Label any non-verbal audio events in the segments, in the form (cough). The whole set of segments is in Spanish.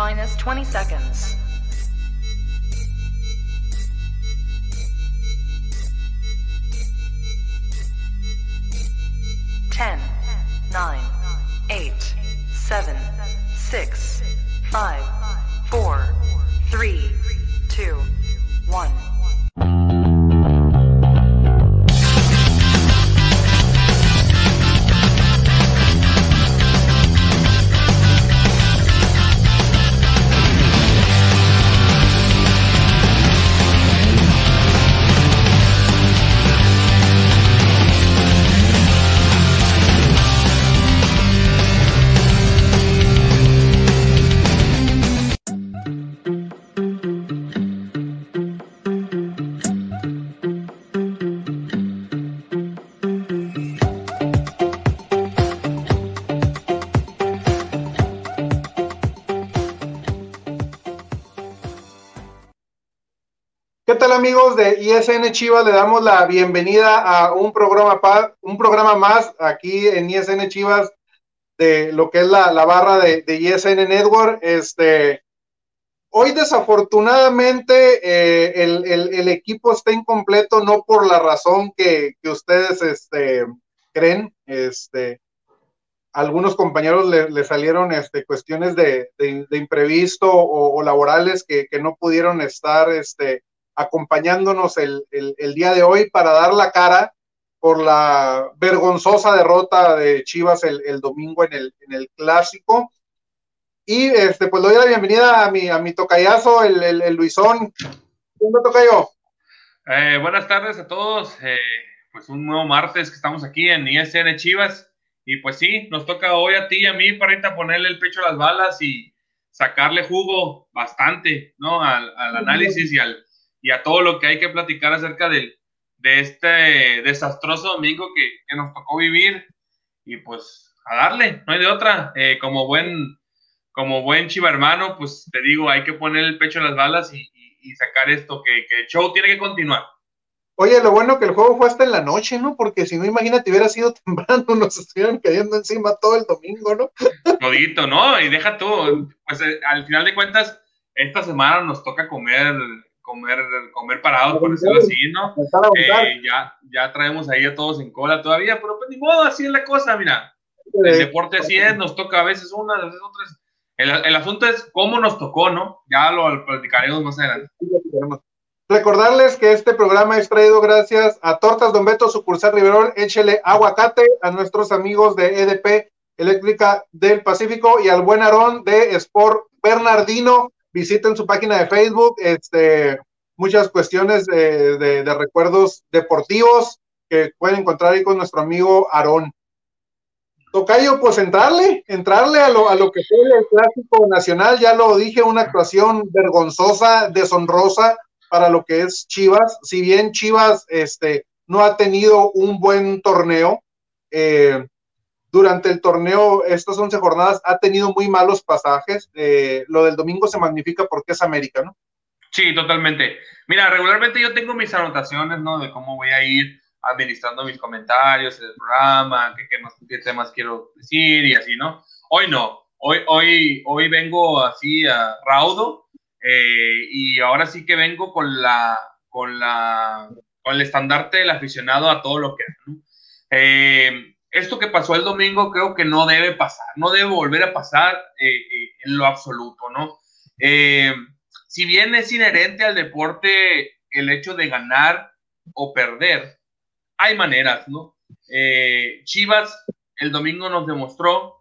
minus 20 seconds. De ISN Chivas? Le damos la bienvenida a un programa, un programa más aquí en ISN Chivas de lo que es la, barra de, ISN Network. Este, hoy desafortunadamente eh, el, equipo está incompleto, no por la razón que, ustedes este, creen. Este, algunos compañeros le, salieron este, cuestiones de, imprevisto o, laborales que, que, no pudieron estar este, acompañándonos el, día de hoy para dar la cara por la vergonzosa derrota de Chivas el, domingo en el, en el clásico. Y este, pues doy la bienvenida a mi, a mi tocayazo, el, el, Luisón. ¿Cómo tocayo? Eh, buenas tardes a todos. Eh, pues un nuevo martes que estamos aquí en ISN Chivas. Y pues sí, nos toca hoy a ti y a mí, Parita, ponerle el pecho a las balas y sacarle jugo bastante, ¿no? Al, al análisis y al, y a todo lo que hay que platicar acerca de, de este desastroso domingo que, que, nos tocó vivir. Y pues a darle, no hay de otra. Eh, como buen como buen chiva hermano, pues te digo, hay que poner el pecho en las balas y, y, sacar esto, que, que, el show tiene que continuar. Oye, lo bueno que el juego fue hasta en la noche, ¿no? Porque si no, imagínate, hubiera sido (laughs) temprano, nos estuvieran cayendo encima todo el domingo, ¿no? Todito, ¿no? Y deja tú, pues eh, al final de cuentas, esta semana nos toca comer comer, comer parados, por decirlo así, ¿no? Eh, ya, ya traemos ahí a todos en cola todavía, pero pues ni modo, así es la cosa, mira. El deporte así es, nos toca a veces una, a veces otras. El, el asunto es cómo nos tocó, ¿no? Ya lo platicaremos más adelante. Recordarles que este programa es traído gracias a Tortas Don Beto, sucursal Riverol, échele aguacate a nuestros amigos de EDP Eléctrica del Pacífico y al buen Aarón de Sport Bernardino visiten su página de Facebook, este, muchas cuestiones de, recuerdos deportivos que pueden encontrar ahí con nuestro amigo Aarón. Tocayo, pues entrarle, entrarle a lo, a lo que fue el clásico nacional, ya lo dije, una actuación vergonzosa, deshonrosa para lo que es Chivas. Si bien Chivas este, no ha tenido un buen torneo, eh, durante el torneo, estas 11 jornadas, ha tenido muy malos pasajes. Eh, lo del domingo se magnifica porque es América, ¿no? Sí, totalmente. Mira, regularmente yo tengo mis anotaciones, ¿no? De cómo voy a ir administrando mis comentarios el programa, qué, qué, más, temas quiero decir y así, ¿no? Hoy no. Hoy, hoy, hoy vengo así a raudo eh, y ahora sí que vengo con la, con la, con el estandarte del aficionado a todo lo que ¿no? eh, esto que pasó el domingo creo que no debe pasar, no debe volver a pasar eh, eh, en lo absoluto, ¿no? Eh, si bien es inherente al deporte el hecho de ganar o perder, hay maneras, ¿no? Chivas el domingo nos demostró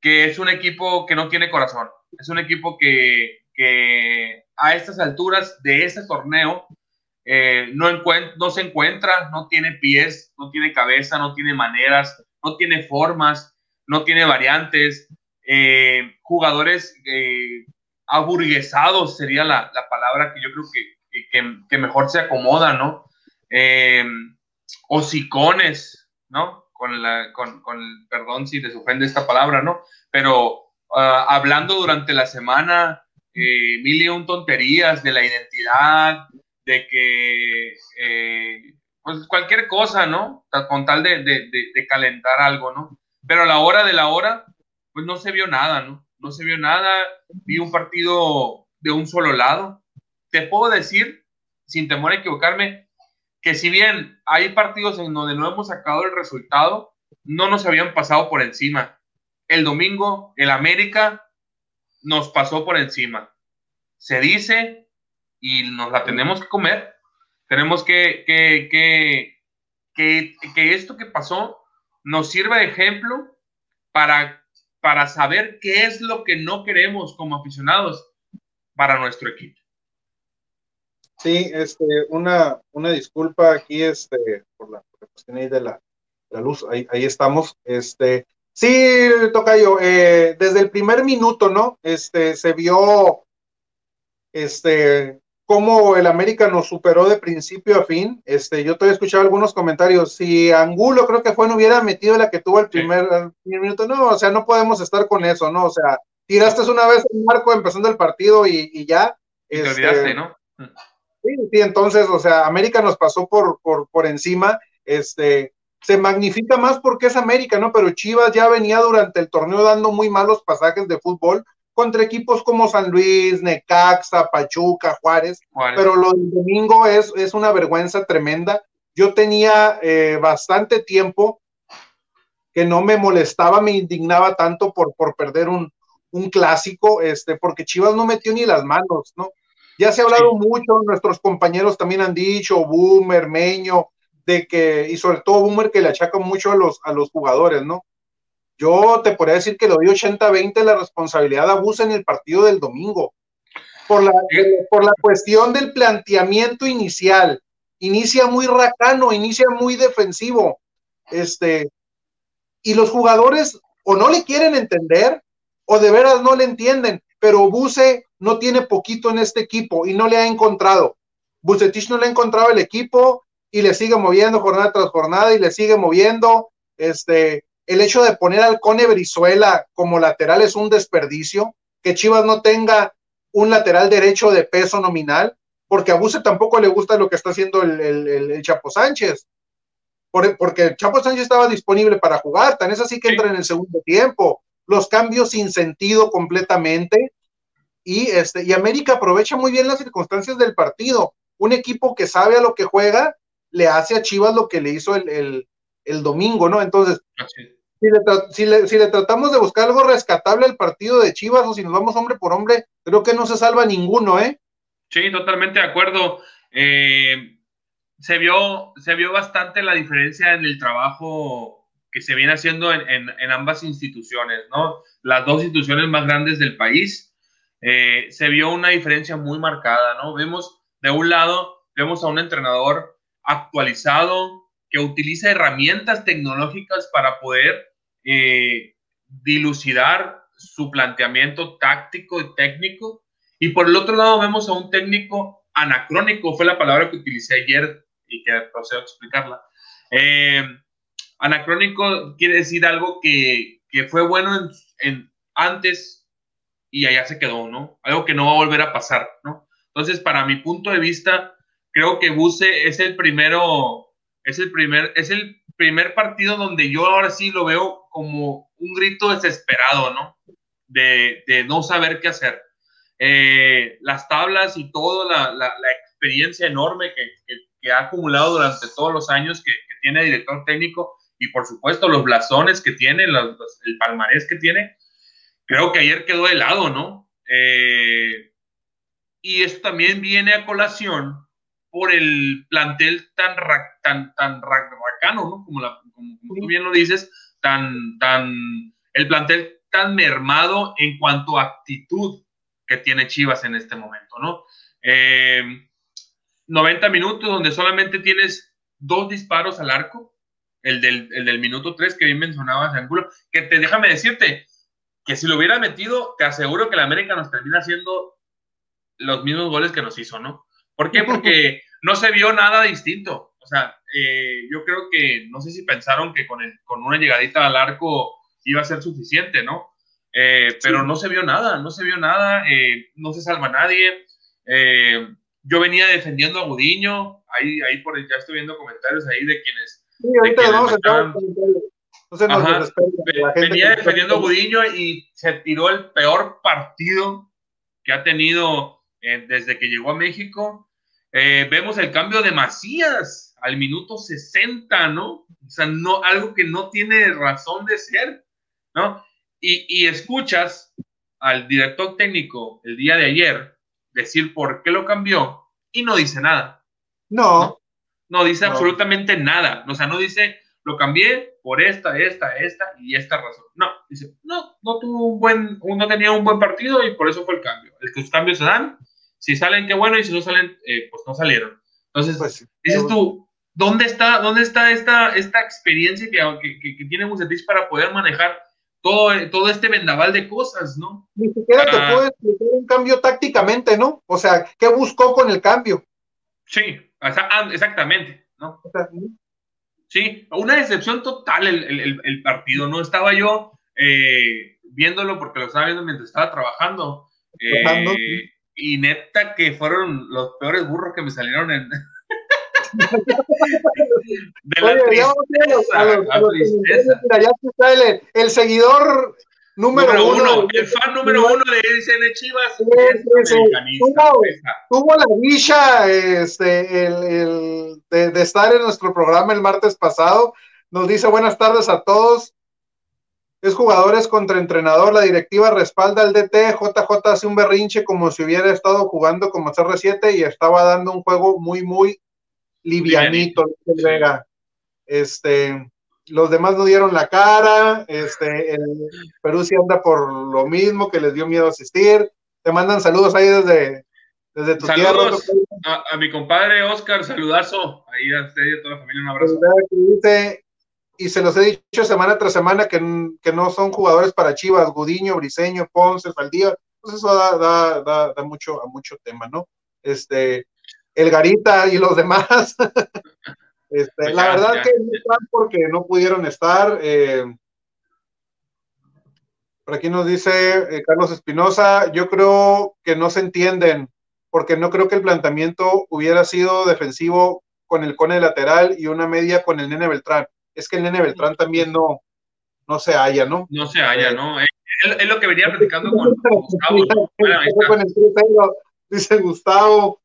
que es un equipo que no tiene corazón, es un equipo que, que a estas alturas de ese torneo eh, no, no se encuentra, no tiene pies, no tiene cabeza, no tiene maneras, no tiene formas, no tiene variantes. Eh, jugadores eh, aburguesados sería la, palabra que yo creo que, que, mejor se acomoda, ¿no? hocicones, ¿no? Con, la, con, con, perdón si les ofende esta palabra, ¿no? Pero ah, hablando durante la semana, mil y un tonterías de la identidad, de que, eh, pues cualquier cosa, ¿no? Con tal de, de, de, calentar algo, ¿no? Pero a la hora de la hora, pues no se vio nada, ¿no? no se vio nada, vi un partido de un solo lado. Te puedo decir, sin temor a equivocarme, que si bien hay partidos en donde no hemos sacado el resultado, no nos habían pasado por encima. El domingo, el América nos pasó por encima. Se dice y nos la tenemos que comer. Tenemos que, que, que, que, esto que pasó nos sirva de ejemplo para, para saber qué es lo que no queremos como aficionados para nuestro equipo. Sí, este, una, una disculpa aquí este, por, la, cuestión ahí de la, la luz, ahí, ahí, estamos. Este, sí, Tocayo, eh, desde el primer minuto, ¿no? Este, se vio este, cómo el América nos superó de principio a fin. Este, yo todavía escuchado algunos comentarios. Si Angulo, creo que fue, no hubiera metido la que tuvo el primer, minuto, no, o sea, no podemos estar con eso, ¿no? O sea, tiraste una vez el marco empezando el partido y, ya. Y te olvidaste, este, ¿no? Sí, sí, entonces, o sea, América nos pasó por, por, por encima. Este, se magnifica más porque es América, ¿no? Pero Chivas ya venía durante el torneo dando muy malos pasajes de fútbol contra equipos como San Luis, Necaxa, Pachuca, Juárez, pero lo del domingo es, es una vergüenza tremenda. Yo tenía eh, bastante tiempo que no me molestaba, me indignaba tanto por, por perder un, un clásico, este, porque Chivas no metió ni las manos, ¿no? Ya se ha hablado mucho, nuestros compañeros también han dicho, Boomer, Meño, de que, y sobre todo Boomer, que le achaca mucho a los, a los jugadores, ¿no? Yo te podría decir que le doy 80-20 la responsabilidad a Busa en el partido del domingo. Por la, por la cuestión del planteamiento inicial. Inicia muy racano, inicia muy defensivo. Este, y los jugadores o no le quieren entender o de veras no le entienden, pero Buse no tiene poquito en este equipo y no le ha encontrado. Bucetich no le ha encontrado el equipo y le sigue moviendo jornada tras jornada y le sigue moviendo. Este, el hecho de poner al Cone Brizuela como lateral es un desperdicio, que Chivas no tenga un lateral derecho de peso nominal, porque a Buse tampoco le gusta lo que está haciendo el, Chapo Sánchez, porque el Chapo Sánchez estaba disponible para jugar, tan es así que entra en el segundo tiempo, los cambios sin sentido completamente, y, este, y América aprovecha muy bien las circunstancias del partido, un equipo que sabe a lo que juega, le hace a Chivas lo que le hizo el, el domingo, ¿no? Entonces, si le, si, le, tratamos de buscar algo rescatable al partido de Chivas o si nos vamos hombre por hombre, creo que no se salva ninguno, ¿eh? Sí, totalmente de acuerdo. Eh, se, vio, se vio bastante la diferencia en el trabajo que se viene haciendo en, ambas instituciones, ¿no? Las dos instituciones más grandes del país. Eh, se vio una diferencia muy marcada, ¿no? Vemos de un lado, vemos a un entrenador actualizado, que utiliza herramientas tecnológicas para poder eh, dilucidar su planteamiento táctico y técnico. Y por el otro lado vemos a un técnico anacrónico, fue la palabra que utilicé ayer y que procedo a explicarla. Eh, anacrónico quiere decir algo que, que fue bueno en, antes y allá se quedó, ¿no? Algo que no va a volver a pasar, ¿no? Entonces, para mi punto de vista, creo que Buse es el primero es el primer, es el primer partido donde yo ahora sí lo veo como un grito desesperado, ¿no? De, no saber qué hacer. Eh, las tablas y toda la, experiencia enorme que, ha acumulado durante todos los años que, tiene director técnico y por supuesto los blasones que tiene, el palmarés que tiene, creo que ayer quedó helado, ¿no? Eh, y esto también viene a colación por el plantel tan, tan, tan racano, ¿no? Como, tú bien lo dices, tan, tan, el plantel tan mermado en cuanto a actitud que tiene Chivas en este momento, ¿no? 90 eh, minutos donde solamente tienes dos disparos al arco, el del, el del minuto 3 que bien mencionabas, Angulo, que te déjame decirte que si lo hubiera metido, te aseguro que la América nos termina haciendo los mismos goles que nos hizo, ¿no? ¿Por qué? (laughs) Porque no se vio nada distinto. O sea, eh, yo creo que no sé si pensaron que con, con una llegadita al arco iba a ser suficiente, ¿no? Eh, pero no se vio nada, no se vio nada, eh, no se salva nadie. yo venía defendiendo a Gudiño, ahí, ahí por ya estoy viendo comentarios ahí de quienes. Sí, vamos Entonces nos Venía defendiendo a Gudiño y se tiró el peor partido que ha tenido desde que llegó a México. Eh, vemos el cambio de Macías al minuto 60, ¿no? O sea, no, algo que no tiene razón de ser, ¿no? Y, y escuchas al director técnico el día de ayer decir por qué lo cambió y no dice nada. No. No, dice absolutamente nada. O sea, no dice, lo cambié por esta, esta, esta y esta razón. No, dice, no, no tuvo un buen, no tenía un buen partido y por eso fue el cambio. El que los cambios se dan, si salen, qué bueno, y si no salen, eh, pues no salieron. Entonces, pues dices tú, ¿dónde está, dónde está esta, esta experiencia que, que, que tiene Bucetich para poder manejar todo, todo este vendaval de cosas, ¿no? Ni siquiera te ah. puedes explicar un cambio tácticamente, ¿no? O sea, ¿qué buscó con el cambio? Sí, ah, exactamente, ¿no? Sí, una decepción total el, partido, ¿no? Estaba yo eh, viéndolo porque lo estaba viendo mientras estaba trabajando. Eh, y neta que fueron los peores burros que me salieron en... (laughs) de la tristeza, ya está el, seguidor número, uno, el fan número uno de SN Chivas. tuvo, la dicha este, el, de, estar en nuestro programa el martes pasado. Nos dice buenas tardes a todos. Es jugadores contra entrenador. La directiva respalda al DT. JJ hace un berrinche como si hubiera estado jugando como CR7 y estaba dando un juego muy, muy livianito. Este, los demás no dieron la cara, este, el Perú sí anda por lo mismo, que les dio miedo asistir. Te mandan saludos ahí desde, desde tu saludos A, mi compadre Oscar, saludazo. Ahí a usted y a toda la familia, un abrazo. Y se los he dicho semana tras semana que, que, no son jugadores para Chivas, Gudiño, Briseño, Ponce, Faldía, pues eso da, da, da, da, mucho, a mucho tema, ¿no? Este, el Garita y los demás. (laughs) Este, pues la verdad que no están porque no pudieron estar. Eh, por aquí nos dice eh, Carlos Espinosa, yo creo que no se entienden, porque no creo que el planteamiento hubiera sido defensivo con el cone lateral y una media con el nene Beltrán. Es que el nene Beltrán también no, no se halla, ¿no? No se halla, ¿no? Es, lo que venía platicando con, (laughs) Gustavo. dice Gustavo,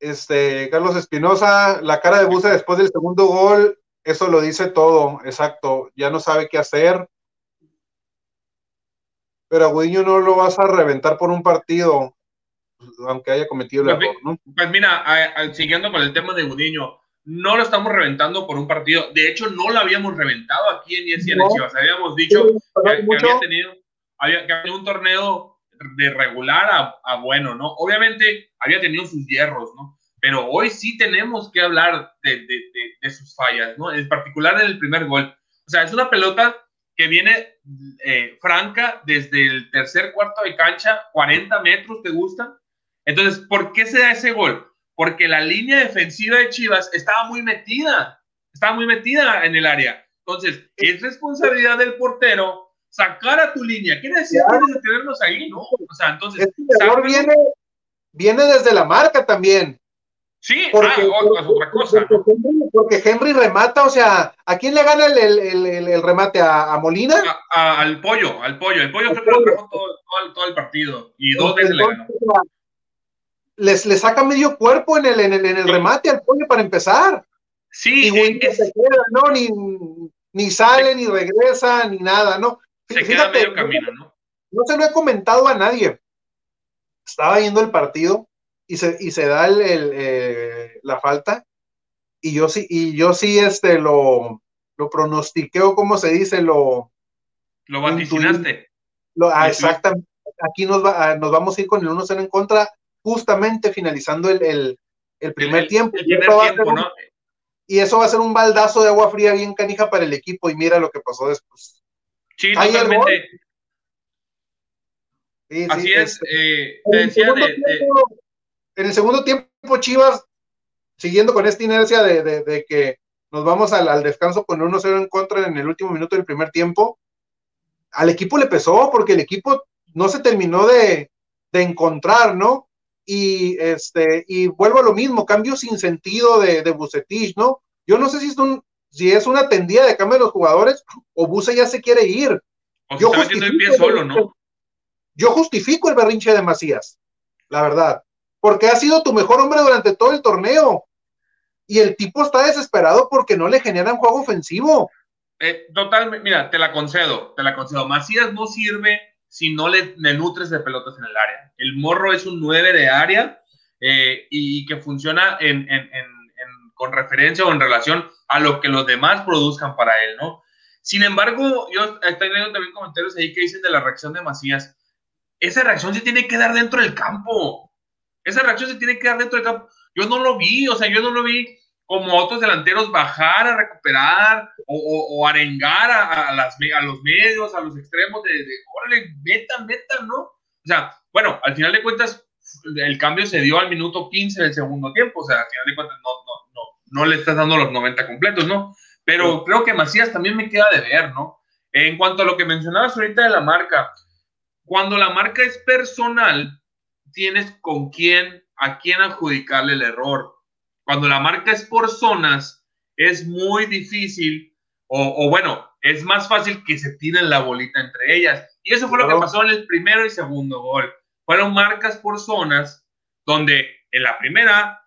este, Carlos Espinosa, la cara de Buce después del segundo gol, eso lo dice todo, exacto, ya no sabe qué hacer. Pero a Gudiño no lo vas a reventar por un partido, aunque haya cometido el pues, error, ¿no? Pues mira, siguiendo con el tema de Gudiño, no lo estamos reventando por un partido. De hecho, no lo habíamos reventado aquí en ESPN Chivas. Habíamos dicho que, había tenido, había, que había un torneo de regular a, bueno, ¿no? Obviamente había tenido sus hierros, ¿no? Pero hoy sí tenemos que hablar de, de, sus fallas, ¿no? En particular en el primer gol. O sea, es una pelota que viene eh, franca desde el tercer cuarto de cancha, 40 metros, ¿te gusta? Entonces, ¿por qué se da ese gol? Porque la línea defensiva de Chivas estaba muy metida, estaba muy metida en el área. Entonces, es responsabilidad del portero sacar a tu línea. ¿Qué necesidad de tenernos ahí, no? O sea, entonces. Este viene, viene desde la marca también. Sí, porque, ah, es otra cosa. Porque, Henry remata, o sea, ¿a quién le gana el, el, el, el remate? ¿A, Molina? al pollo, al pollo. El pollo fue lo todo, todo, todo, el partido y dos veces le ganó. Les, le saca medio cuerpo en el, en el, en el remate al pollo para empezar. Sí, y es, se queda, ¿no? Ni, ni sale, ni regresa, ni nada, ¿no? Se queda medio camino, ¿no? No se lo he comentado a nadie. Estaba viendo el partido y se, y se da el, eh, la falta. Y yo sí, y yo sí este, lo, lo pronostiqué, o como se dice, lo. Lo vaticinaste. Lo, ah, exactamente. Aquí nos, va, ah, nos vamos a ir con el 1-0 en contra, justamente finalizando el, el, primer tiempo. y eso va a ser un baldazo de agua fría bien canija para el equipo. Y mira lo que pasó después. Sí, totalmente. Así es. Eh, en el segundo tiempo, Chivas, siguiendo con esta inercia de, que nos vamos al, descanso con 1-0 en contra en el último minuto del primer tiempo, al equipo le pesó porque el equipo no se terminó de, encontrar, ¿no? Y este, y vuelvo a lo mismo, cambio sin sentido de, de Bucetich, ¿no? Yo no sé si son, si es una tendida de cambio de los jugadores, o Buse ya se quiere ir. O yo está el pie solo, ¿no? Yo justifico el berrinche de Macías, la verdad, porque ha sido tu mejor hombre durante todo el torneo. Y el tipo está desesperado porque no le generan juego ofensivo. Eh, totalmente, mira, te la concedo, te la concedo. Macías no sirve si no le, nutres de pelotas en el área. El morro es un 9 de área eh, y, que funciona en, con referencia o en relación a lo que los demás produzcan para él, ¿no? Sin embargo, yo estoy leyendo también comentarios ahí que dicen de la reacción de Macías. Esa reacción se tiene que dar dentro del campo. Esa reacción se tiene que dar dentro del campo. Yo no lo vi, o sea, yo no lo vi como otros delanteros bajar a recuperar o, arengar a, las, a los medios, a los extremos de, de órale, metan, metan, ¿no? O sea, bueno, al final de cuentas, el cambio se dio al minuto 15 del segundo tiempo, o sea, al final de cuentas no, no, no, no le estás dando los 90 completos, ¿no? Pero creo que Macías también me queda de ver, ¿no? En cuanto a lo que mencionabas ahorita de la marca, cuando la marca es personal, tienes con quién, a quién adjudicarle el error. Cuando la marca es por zonas, es muy difícil, o, bueno, es más fácil que se tiren la bolita entre ellas. Y eso fue lo que pasó en el primero y segundo gol. Fueron marcas por zonas, donde en la primera,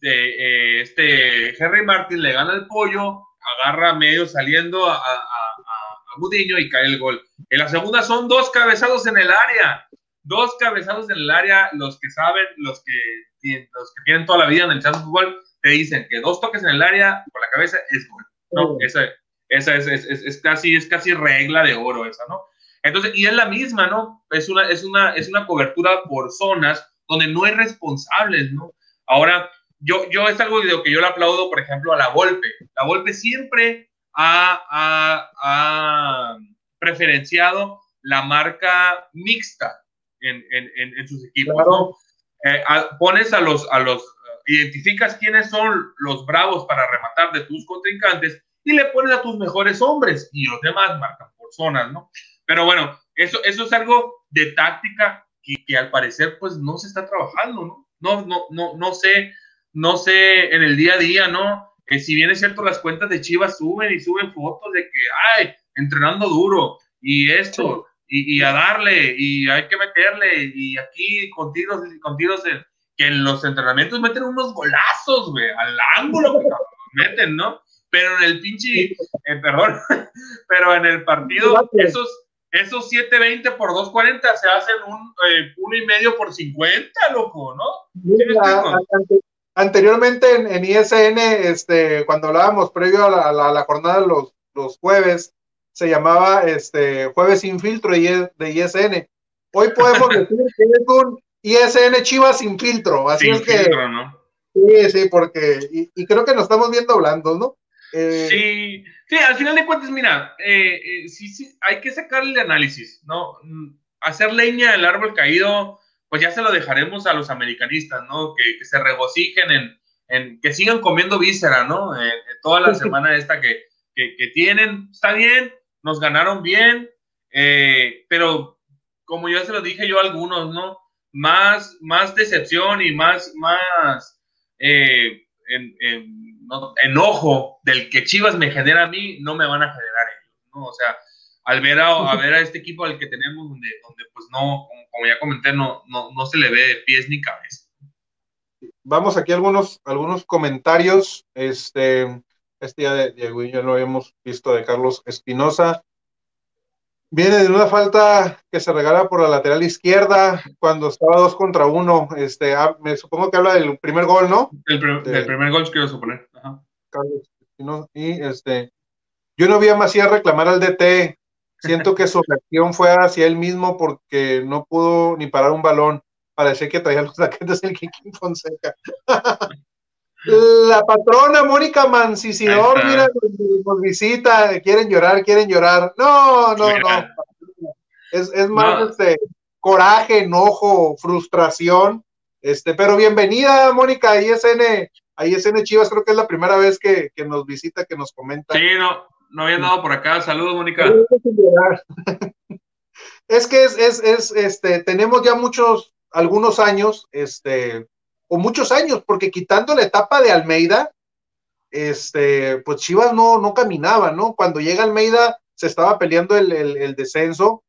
eh, este Henry Martin le gana el pollo, agarra medio saliendo a, a, Budiño y cae el gol. En la segunda son dos cabezados en el área. Dos cabezados en el área, los que saben, los que, los que tienen toda la vida en el chat de fútbol, te dicen que dos toques en el área con la cabeza es gol. ¿no? Esa, esa es, es, es, casi, es casi regla de oro esa, ¿no? Entonces, y es la misma, ¿no? Es una, es una, es una cobertura por zonas donde no hay responsables, ¿no? Ahora, yo, yo es algo de lo que yo le aplaudo, por ejemplo, a la Volpe. La Volpe siempre ha, ha, preferenciado la marca mixta en, en, en sus equipos, ¿no? Eh, pones a los, a los, identificas quiénes son los bravos para rematar de tus contrincantes y le pones a tus mejores hombres y los demás marcan por zonas, ¿no? Pero bueno, eso, eso es algo de táctica que, que al parecer pues no se está trabajando, ¿no? No, no, no, no sé no sé, en el día a día, ¿no? Que si bien es cierto, las cuentas de Chivas suben y suben fotos de que, ay, entrenando duro y esto, y, a darle, y hay que meterle, y aquí con tiros, con tiros de, que en los entrenamientos meten unos golazos, güey, al ángulo (laughs) que meten, ¿no? Pero en el pinche, eh, perdón, (laughs) pero en el partido, esos, esos 7.20 por 2.40 se hacen un eh, uno y medio por 50, loco, ¿no? anteriormente en, ISN, este, cuando hablábamos previo a la, jornada de los, los, jueves, se llamaba este, Jueves sin filtro de ISN. Hoy podemos (laughs) decir que es un ISN Chivas sin filtro. Así es que. ¿no? Sí, sí, porque. Y, creo que nos estamos viendo hablando, ¿no? Eh, sí, sí, al final de cuentas, mira, eh, eh, sí, sí, hay que sacarle el análisis, ¿no? Mm, hacer leña del árbol caído pues ya se lo dejaremos a los americanistas, ¿no? Que, se regocijen en, que sigan comiendo víscera, ¿no? Toda la semana esta que, tienen, está bien, nos ganaron bien, eh, pero como ya se lo dije yo a algunos, ¿no? Más, más decepción y más, más enojo del que Chivas me genera a mí, no me van a generar ellos, ¿no? O sea, al ver a, ver a este equipo al que tenemos, donde, donde pues no, como, ya comenté, no, no, se le ve pies ni cabeza. Vamos aquí a algunos, algunos comentarios. Este, este día de Diego ya lo habíamos visto de Carlos Espinosa. Viene de una falta que se regala por la lateral izquierda cuando estaba dos contra uno. Este, ah, me supongo que habla del primer gol, ¿no? El, primer gol, quiero suponer. Carlos Espinosa. Y este, yo no vi a Macías reclamar al DT Siento que su reacción fue hacia él mismo porque no pudo ni parar un balón. Parece que traía los (laughs) taquetes del Kiki Fonseca. La patrona Mónica Mancisidor, mira, nos visita, quieren llorar, quieren llorar. No, no, no. (laughs) Es, más este coraje, enojo, frustración. Este, pero bienvenida, Mónica, ISN, ISN Chivas, creo que es la primera vez que, que nos visita, que nos comenta. Sí, no, no había andado por acá. Saludos, Mónica. (laughs) Es que es, es, es, este, tenemos ya muchos, algunos años, este, o muchos años, porque quitando la etapa de Almeida, este, pues Chivas no, no caminaba, ¿no? Cuando llega Almeida se estaba peleando el, el, descenso,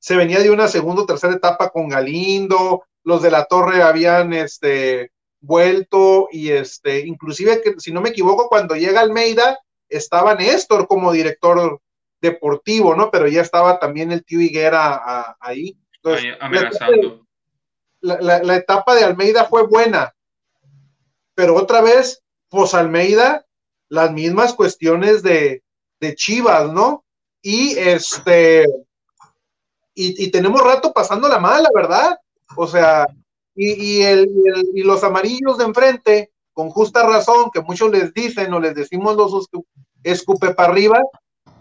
se venía de una segunda o tercera etapa con Galindo, los de la Torre habían este, vuelto y este, inclusive si no me equivoco, cuando llega Almeida estaba Néstor como director deportivo, ¿no? Pero ya estaba también el tío Higuera ahí. amenazando. La, etapa de Almeida fue buena, pero otra vez, pues Almeida, las mismas cuestiones de, de Chivas, ¿no? Y este, y, tenemos rato pasando la mala, ¿verdad? O sea, y, y, el, y, los amarillos de enfrente, con justa razón, que muchos les dicen o les decimos los escupe para arriba,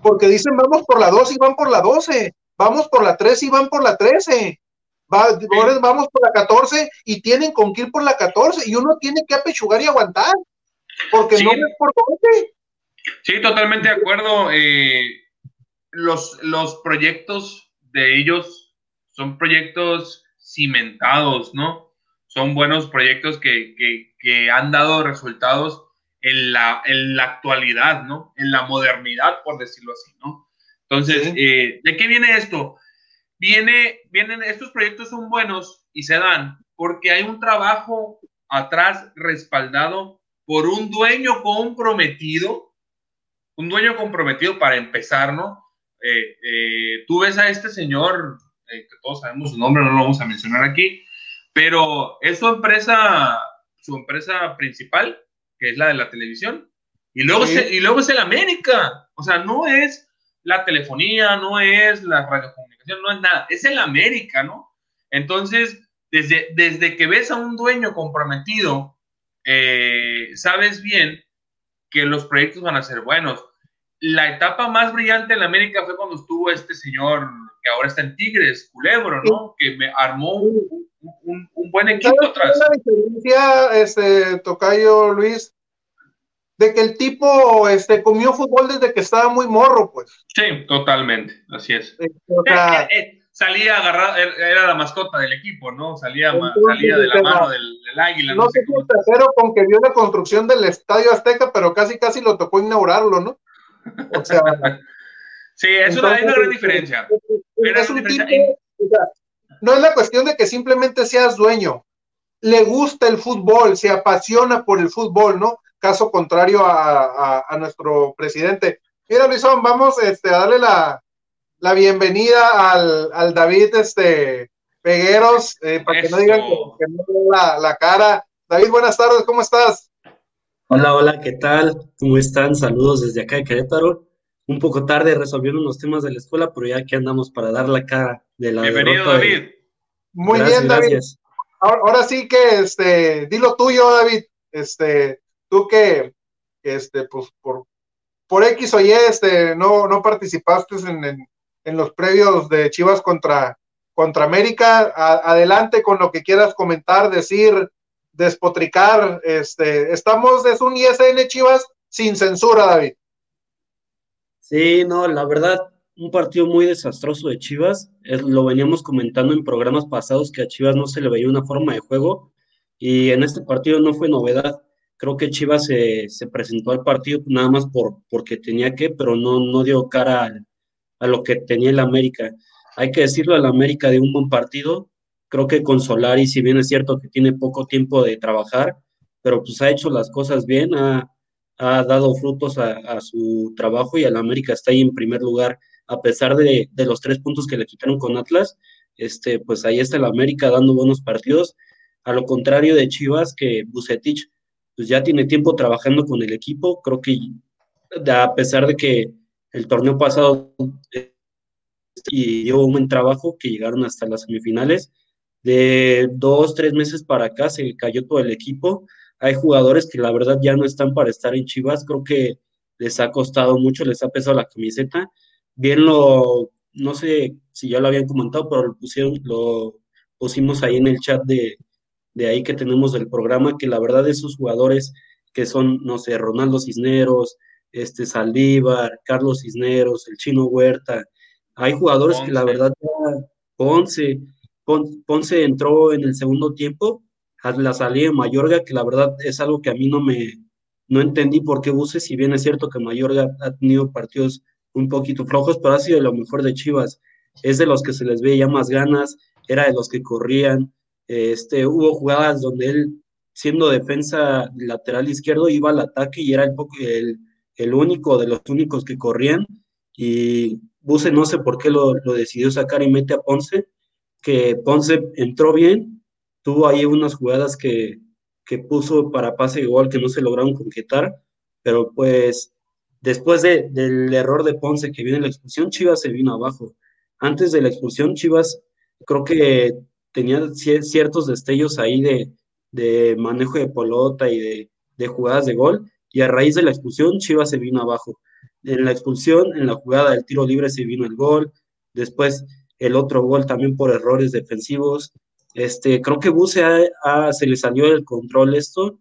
porque dicen vamos por la 2 y van por la 12, vamos por la 3 y van por la 13, vamos por la 14 y tienen con que ir por la 14 y uno tiene que apechugar y aguantar, porque no es por 12. Sí, totalmente de acuerdo. Eh, los, los proyectos de ellos son proyectos cimentados, ¿no? Son buenos proyectos que, han dado resultados en la, en la actualidad, ¿no? En la modernidad, por decirlo así, ¿no? Entonces, eh, ¿de qué viene esto? Viene, vienen, estos proyectos son buenos y se dan porque hay un trabajo atrás respaldado por un dueño comprometido, un dueño comprometido para empezar, ¿no? Eh, eh, tú ves a este señor, eh, que todos sabemos su nombre, no lo vamos a mencionar aquí, pero es su empresa, su empresa principal, que es la de la televisión, y luego, y luego es el América, o sea, no es la telefonía, no es la no es nada, es el América, ¿no? Entonces, desde, desde que ves a un dueño comprometido, sabes bien que los proyectos van a ser buenos la etapa más brillante en la América fue cuando estuvo este señor que ahora está en Tigres, Culebro, ¿no? Que me armó un, buen equipo atrás. la diferencia, este, Tocayo Luis, de que el tipo este, comió fútbol desde que estaba muy morro, pues. Sí, totalmente, así es. Eh, eh, eh, salía agarrado, era la mascota del equipo, ¿no? Salía, salía de la mano del, águila. No, sé cómo. tercero con que vio la construcción del Estadio Azteca, pero casi casi lo tocó inaugurarlo, ¿no? O sea, (laughs) sí, es una, gran diferencia. no es la cuestión de que simplemente seas dueño, le gusta el fútbol, se apasiona por el fútbol, ¿no? Caso contrario a, nuestro presidente. Mira, Luisón, vamos este, a darle la, bienvenida al, David este, Pegueros, eh, para que no digan que, no la, la cara. David, buenas tardes, ¿cómo estás? Hola, hola, ¿qué tal? ¿Cómo están? Saludos desde acá de Querétaro. Un poco tarde resolviendo unos temas de la escuela, pero ya aquí andamos para dar la cara de la Bienvenido, David. Muy bien, David. Ahora, sí que, este, dilo tuyo, David. Este, tú que, este, pues, por, por X o Y, este, no, no participaste en, en, los previos de Chivas contra, contra América. adelante con lo que quieras comentar, decir, despotricar. Este, estamos, es un ISN Chivas sin censura, David. Sí, no, la verdad, un partido muy desastroso de Chivas. lo veníamos comentando en programas pasados que a Chivas no se le veía una forma de juego y en este partido no fue novedad. Creo que Chivas se, presentó al partido nada más por, porque tenía que, pero no, no dio cara a, a lo que tenía el América. Hay que decirlo al América de un buen partido, creo que con Solari, si bien es cierto que tiene poco tiempo de trabajar, pero pues ha hecho las cosas bien, ha, dado frutos a, su trabajo y al América está ahí en primer lugar, a pesar de, los tres puntos que le quitaron con Atlas, este, pues ahí está el América dando buenos partidos, a lo contrario de Chivas, que Bucetich pues ya tiene tiempo trabajando con el equipo, creo que a pesar de que el torneo pasado eh, y dio un buen trabajo, que llegaron hasta las semifinales, de dos, tres meses para acá se cayó todo el equipo. Hay jugadores que la verdad ya no están para estar en Chivas. Creo que les ha costado mucho, les ha pesado la camiseta. Bien lo, no sé si ya lo habían comentado, pero lo, pusieron, lo pusimos ahí en el chat de, de ahí que tenemos del programa, que la verdad esos jugadores que son, no sé, Ronaldo Cisneros, este Saldívar, Carlos Cisneros, el Chino Huerta, hay jugadores que la verdad Ponce, Ponce entró en el segundo tiempo a la salida de Mayorga, que la verdad es algo que a mí no me, no entendí por qué Buse, si bien es cierto que Mayorga ha tenido partidos un poquito flojos, pero ha sido lo mejor de Chivas. Es de los que se les ve ya más ganas, era de los que corrían. Este, hubo jugadas donde él, siendo defensa lateral izquierdo, iba al ataque y era el, único de los únicos que corrían. Y Buse no sé por qué lo, decidió sacar y mete a Ponce, que Ponce entró bien, tuvo ahí unas jugadas que, que puso para pase igual que no se lograron concretar, pero pues después de, del error de Ponce que viene la expulsión, Chivas se vino abajo. Antes de la expulsión, Chivas creo que tenía ciertos destellos ahí de, de manejo de pelota y de, jugadas de gol, y a raíz de la expulsión, Chivas se vino abajo. En la expulsión, en la jugada del tiro libre se vino el gol, después el otro gol también por errores defensivos, este, creo que Buse se le salió del control esto.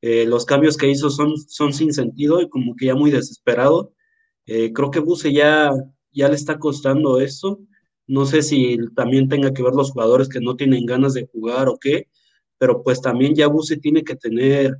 Eh, los cambios que hizo son, son sin sentido y como que ya muy desesperado. Eh, creo que Buse ya, ya le está costando esto. No sé si también tenga que ver los jugadores que no tienen ganas de jugar o qué, pero pues también ya Buse tiene que tener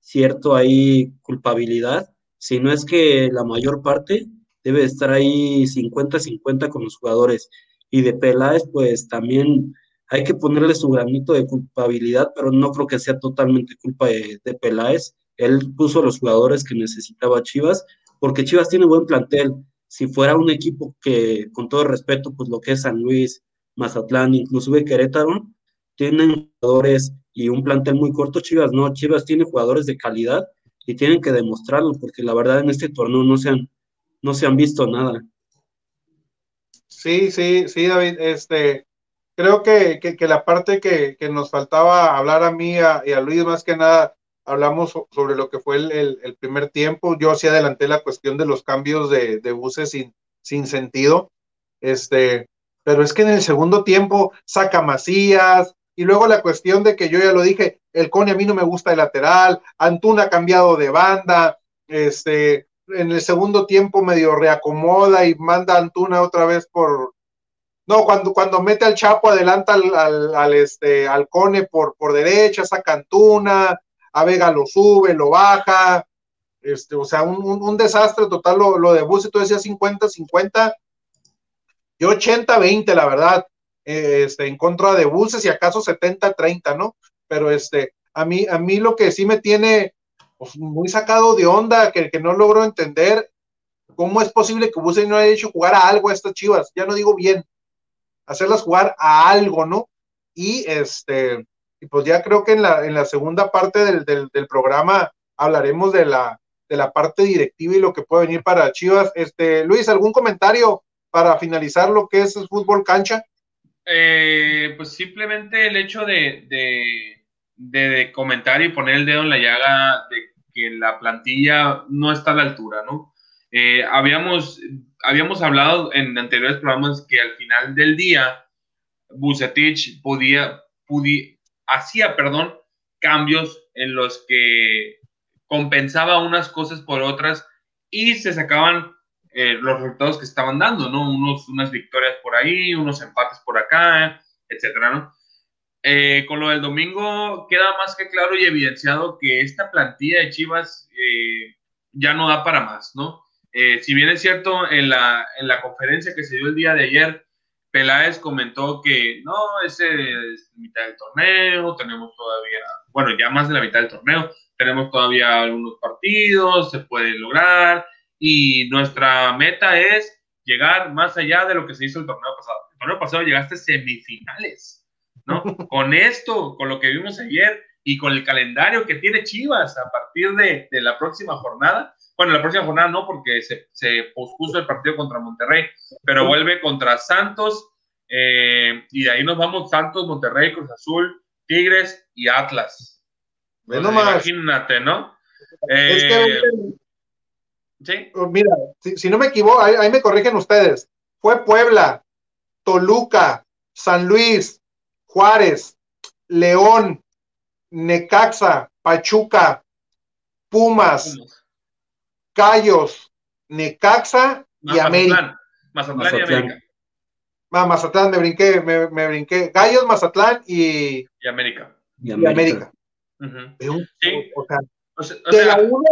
cierto ahí culpabilidad. Si no es que la mayor parte debe estar ahí 50-50 con los jugadores. Y de Peláez, pues también hay que ponerle su granito de culpabilidad, pero no creo que sea totalmente culpa de, Peláez. Él puso los jugadores que necesitaba Chivas, porque Chivas tiene buen plantel. Si fuera un equipo que, con todo respeto, pues lo que es San Luis, Mazatlán, inclusive Querétaro, tienen jugadores y un plantel muy corto, Chivas no, Chivas tiene jugadores de calidad y tienen que demostrarlo, porque la verdad en este torneo no se han, no se han visto nada. Sí, sí, sí, David, este, creo que, que, la parte que, que, nos faltaba hablar a mí y a Luis, más que nada, hablamos sobre lo que fue el, el, primer tiempo. Yo sí adelanté la cuestión de los cambios de, de, buses sin, sin sentido. Este, pero es que en el segundo tiempo saca Macías, y luego la cuestión de que yo ya lo dije, el Cone a mí no me gusta de lateral, Antuna ha cambiado de banda, este, en el segundo tiempo medio reacomoda y manda Antuna otra vez por, no, cuando, cuando mete al Chapo, adelanta al, al, este, al Cone por, por derecha, saca Antuna, a Vega lo sube, lo baja, este, o sea, un, desastre total lo, lo de Bus, tú decías 50-50, y 80-20, la verdad, este, en contra de Buses y acaso 70-30, ¿no? Pero este, a mí, a mí lo que sí me tiene pues, muy sacado de onda, que, que no logro entender, cómo es posible que Buses no haya hecho jugar a algo a estas chivas, ya no digo bien, hacerlas jugar a algo, ¿no? Y este, y pues ya creo que en la, en la segunda parte del, del, programa hablaremos de la, de la parte directiva y lo que puede venir para Chivas. Este, Luis, ¿algún comentario para finalizar lo que es el fútbol cancha? Eh, pues simplemente el hecho de, de, de, comentar y poner el dedo en la llaga de que la plantilla no está a la altura, ¿no? Eh, habíamos habíamos hablado en anteriores programas que al final del día Bucetich podía, hacía, perdón, cambios en los que compensaba unas cosas por otras y se sacaban eh, los resultados que estaban dando, ¿no? Unos, unas victorias por ahí, unos empates por acá, etcétera, ¿no? Eh, con lo del domingo queda más que claro y evidenciado que esta plantilla de Chivas eh, ya no da para más, ¿no? Si bien es cierto, en la, en la conferencia que se dio el día de ayer, Peláez comentó que no, ese es mitad del torneo, tenemos todavía, bueno, ya más de la mitad del torneo, tenemos todavía algunos partidos, se puede lograr y nuestra meta es llegar más allá de lo que se hizo el torneo pasado. El torneo pasado llegaste semifinales, ¿no? (laughs) con esto, con lo que vimos ayer y con el calendario que tiene Chivas a partir de, de la próxima jornada, bueno, la próxima jornada no, porque se, se pospuso el partido contra Monterrey, pero vuelve contra Santos. Eh, y de ahí nos vamos Santos, Monterrey, Cruz Azul, Tigres y Atlas. Bueno, más. Imagínate, ¿no? es que, eh, ¿sí? Oh, mira, si, no me equivoco, ahí, me corrigen ustedes. Fue Puebla, Toluca, San Luis, Juárez, León, Necaxa, Pachuca, Pumas, Gallos, Necaxa y América. Mazatlán, y América. Ah, Mazatlán, me brinqué, me, me, brinqué. Gallos, Mazatlán y, y América. Y América. sí. o, sea, de, la 1,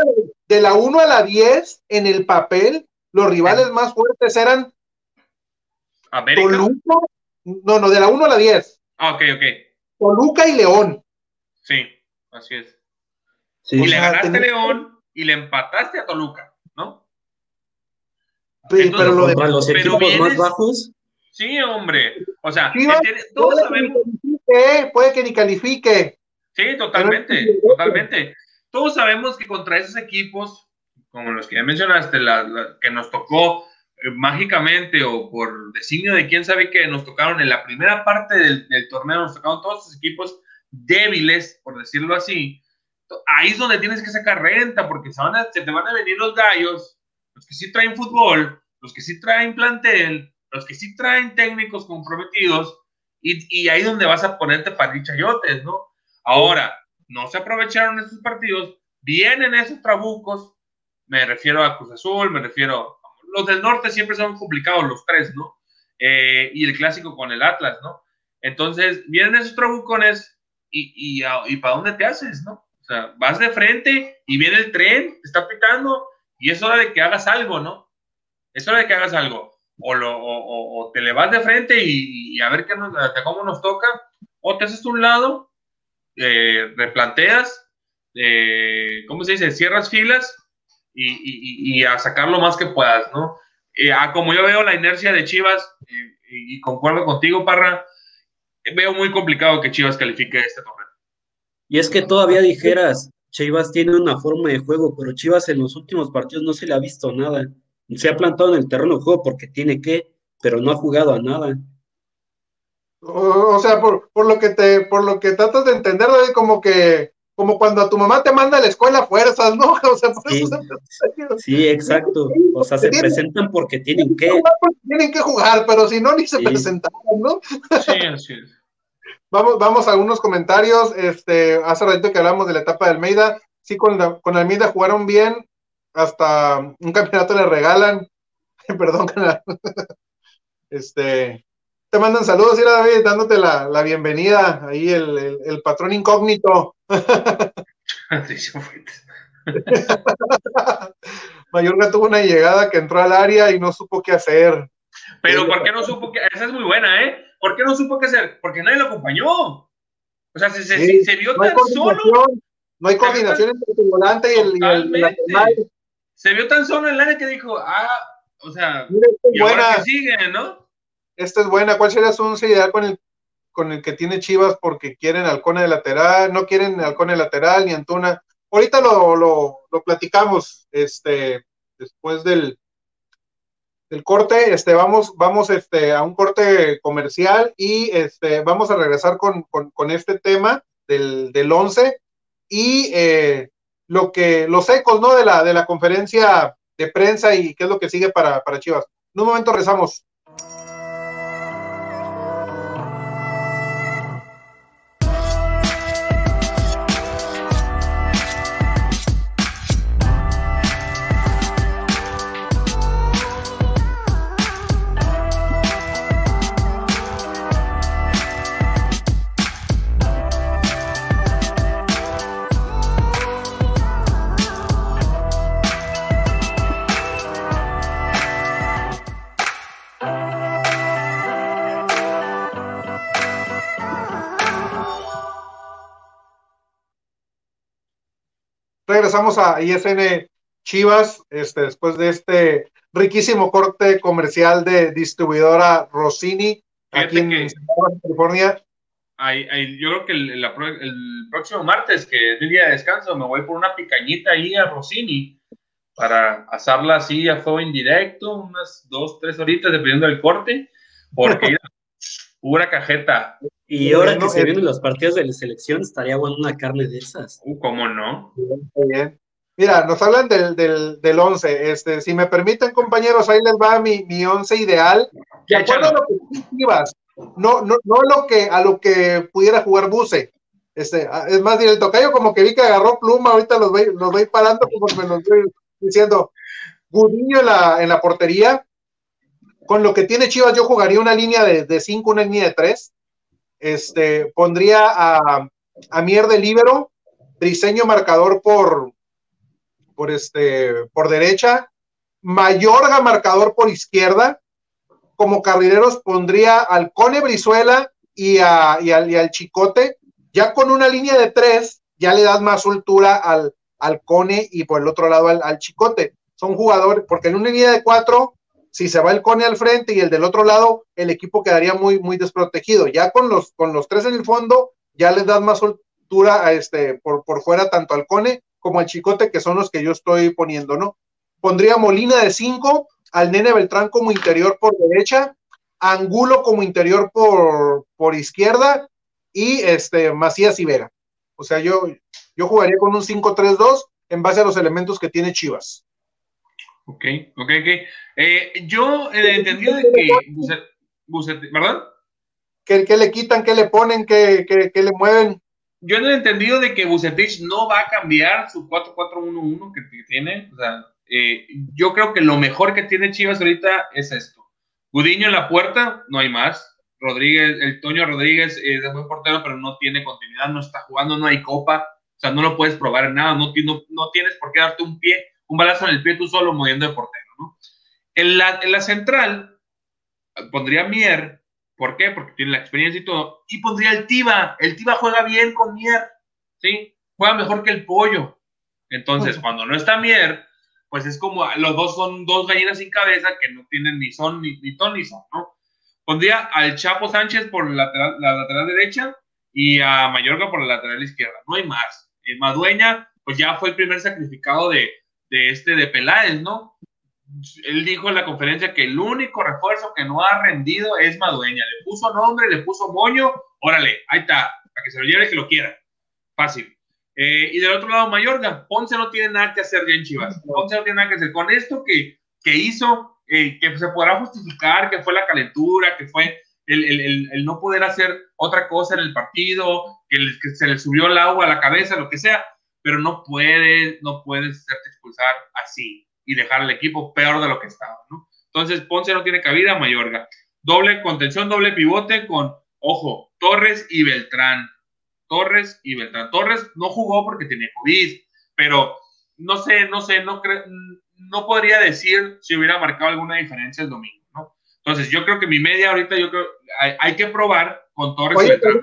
de la 1 a la 10, en el papel, los rivales más fuertes eran América. Toluca. No, no, de la 1 a la 10. Ah, ok, ok. Toluca y León. Sí, así es. Sí. y O le sea, ganaste a tenés- León y le empataste a Toluca, ¿no? Sí, Entonces, pero lo de Contra los pero equipos vienes- más bajos, Sí, hombre. O sea, Chivas, todos puede, sabemos. que ni califique, puede que ni califique. Sí, totalmente, Pero- totalmente. Todos sabemos que contra esos equipos, como los que ya mencionaste, la- la- que nos tocó eh, mágicamente o por designio de quién sabe que nos tocaron en la primera parte del, del torneo, nos tocaron todos esos equipos débiles, por decirlo así. Ahí es donde tienes que sacar renta, porque se, te van a venir los gallos, los que sí traen fútbol, los que sí traen plantel, los que sí traen técnicos comprometidos, y, y ahí es donde vas a ponerte parichayotes, ¿no? Ahora, no se aprovecharon estos partidos, vienen esos trabucos, me refiero a Cruz Azul, me refiero, los del norte siempre son complicados los tres, ¿no? Eh, y el clásico con el Atlas, ¿no? Entonces, vienen esos trabucones y, y, y ¿para dónde te haces, no? Sea, vas de frente y viene el tren, te está pitando y es hora de que hagas algo, ¿no? Es hora de que hagas algo. O, te le vas de frente y, y a ver qué nos, cómo nos toca, o te haces un lado, eh, replanteas, eh, ¿cómo se dice? Cierras filas y, a sacar lo más que puedas, ¿no? Eh, a como yo veo la inercia de Chivas, eh, y, concuerdo contigo, Parra, veo muy complicado que Chivas califique este torneo. Y es que todavía dijeras, Chivas tiene una forma de juego, pero Chivas en los últimos partidos no se le ha visto nada. Se ha plantado en el terreno de juego porque tiene que, pero no ha jugado a nada. O, o sea, por, por lo que te, por lo que tratas de entender, David, como que, como cuando a tu mamá te manda a la escuela a fuerzas, ¿no? (laughs) O sea, por Sí. eso se Sí, exacto. O sea, se presentan porque tienen que. tienen que jugar, pero si no, ni se Sí. presentaron, ¿no? Sí, así es. Vamos, vamos a algunos comentarios. Este, hace ratito que hablamos de la etapa de Almeida. Sí, con, la- con Almeida jugaron bien. Hasta un campeonato le regalan. (laughs) Perdón, canal. (laughs) Este, te mandan saludos, Ira David, dándote la, la bienvenida. Ahí el, el- el patrón incógnito. (laughs) Mayorga tuvo una llegada que entró al área y no supo qué hacer. Pero ¿por qué no supo que esa es muy buena, eh? ¿Por qué no supo qué hacer? Porque nadie lo acompañó. O sea, se, se- Sí, se vio No tan solo, no hay coordinación entre el volante y el, y el- y el Totalmente. lateral. se vio tan solo el área que dijo, ah, o sea, Mira, esta y ahora buena. que sigue, ¿no? Esta es buena. ¿Cuál sería su once ideal con el, con el que tiene Chivas porque quieren halcón de lateral? No quieren halcón de lateral ni Antuna. Ahorita lo, lo, lo platicamos este, después del, del corte. Este, vamos vamos este, a un corte comercial y este, vamos a regresar con, con, este tema del, del 11 y eh, lo que, los ecos ¿no? de, la, de la conferencia de prensa y qué es lo que sigue para, para Chivas. En un momento regresamos. Regresamos a ISN Chivas, este, después de este riquísimo corte comercial de distribuidora Rossini, aquí Fíjate en que- California. Ahí- ahí, yo creo que el, pro- el próximo martes, que es mi día de descanso, me voy por una picañita ahí a Rossini para asarla así a fuego indirecto, unas dos, tres horitas dependiendo del corte, porque (laughs) pura cajeta. Y ahora Bueno, que se eh, vienen los partidos de la selección, estaría bueno una carne de esas. Uh, ¿Cómo no? Muy bien. Mira, nos hablan del, del, del 11. Este, si me permiten, compañeros, ahí les va mi, mi 11 ideal. De Ya, acuerdo a échalo. lo que no, no, no lo que, a lo que pudiera jugar Buse. Este, a- es más, el tocayo como que vi que agarró pluma, ahorita los voy, los voy parando como me los estoy diciendo. Gudiño en la, en la portería. Con lo que tiene Chivas, yo jugaría una línea de, de cinco, una línea de tres. Este, pondría a, a Mier de Libero, Briseño marcador por, por, este, por derecha, Mayorga marcador por izquierda, como carrileros pondría al Cone Brizuela y, a, y, al, y al Chicote, ya con una línea de tres, ya le das más altura al, al Cone y por el otro lado al, al Chicote. Son jugadores, porque en una línea de cuatro si se va el Cone al frente y el del otro lado, el equipo quedaría muy, muy desprotegido. Ya con los, con los tres en el fondo, ya les das más altura a este, por, por fuera tanto al Cone como al Chicote, que son los que yo estoy poniendo, ¿no? Pondría Molina de cinco, al Nene Beltrán como interior por derecha, Angulo como interior por, por izquierda y este, Macías y Vera. O sea, yo, yo jugaría con un 5-3-2 en base a los elementos que tiene Chivas. Ok, ok, ok. Eh, yo entendido de que Bucetich, ¿verdad? ¿Qué, ¿Qué, le quitan? ¿Qué le ponen? ¿Qué, qué, qué le mueven? Yo he entendido de que Bucetich no va a cambiar su 4-4-1-1 que, que, tiene. O sea, eh, yo creo que lo mejor que tiene Chivas ahorita es esto. Gudiño en la puerta, no hay más. Rodríguez, el Toño Rodríguez es de buen portero, pero no tiene continuidad, no está jugando, no hay copa. O sea, no lo puedes probar en nada, no, no, no tienes por qué darte un pie un balazo en el pie tú solo moviendo de portero, ¿no? En la, en la central pondría Mier, ¿por qué? Porque tiene la experiencia y todo, y pondría el Tiba, el Tiba juega bien con Mier, ¿sí? Juega mejor que el pollo. Entonces, cuando no está Mier, pues es como los dos son dos gallinas sin cabeza que no tienen ni son ni, ni ton ni son, ¿no? Pondría al Chapo Sánchez por la lateral, la lateral derecha y a Mayorga por la lateral izquierda. No hay más. El Madueña, pues ya fue el primer sacrificado de, de este de Peláez, ¿no? Él dijo en la conferencia que el único refuerzo que no ha rendido es Madueña. Le puso nombre, le puso moño, órale, ahí está, para que se lo lleve que lo quiera. Fácil. Eh, y del otro lado, Mayorga, Ponce no tiene nada que hacer ya en Chivas. Ponce no tiene nada que hacer. Con esto que, que hizo, eh, que se podrá justificar que fue la calentura, que fue el, el, el, no poder hacer otra cosa en el partido, que, que se le subió el agua a la cabeza, lo que sea pero no puedes, no puedes hacerte expulsar así y dejar al equipo peor de lo que estaba, ¿no? Entonces, Ponce no tiene cabida, Mayorga. Doble contención, doble pivote con, ojo, Torres y Beltrán. Torres y Beltrán. Torres no jugó porque tenía COVID, pero no sé, no sé, no creo, no podría decir si hubiera marcado alguna diferencia el domingo, ¿no? Entonces, yo creo que mi media ahorita, yo creo, hay, hay que probar con Torres Oye, y Beltrán.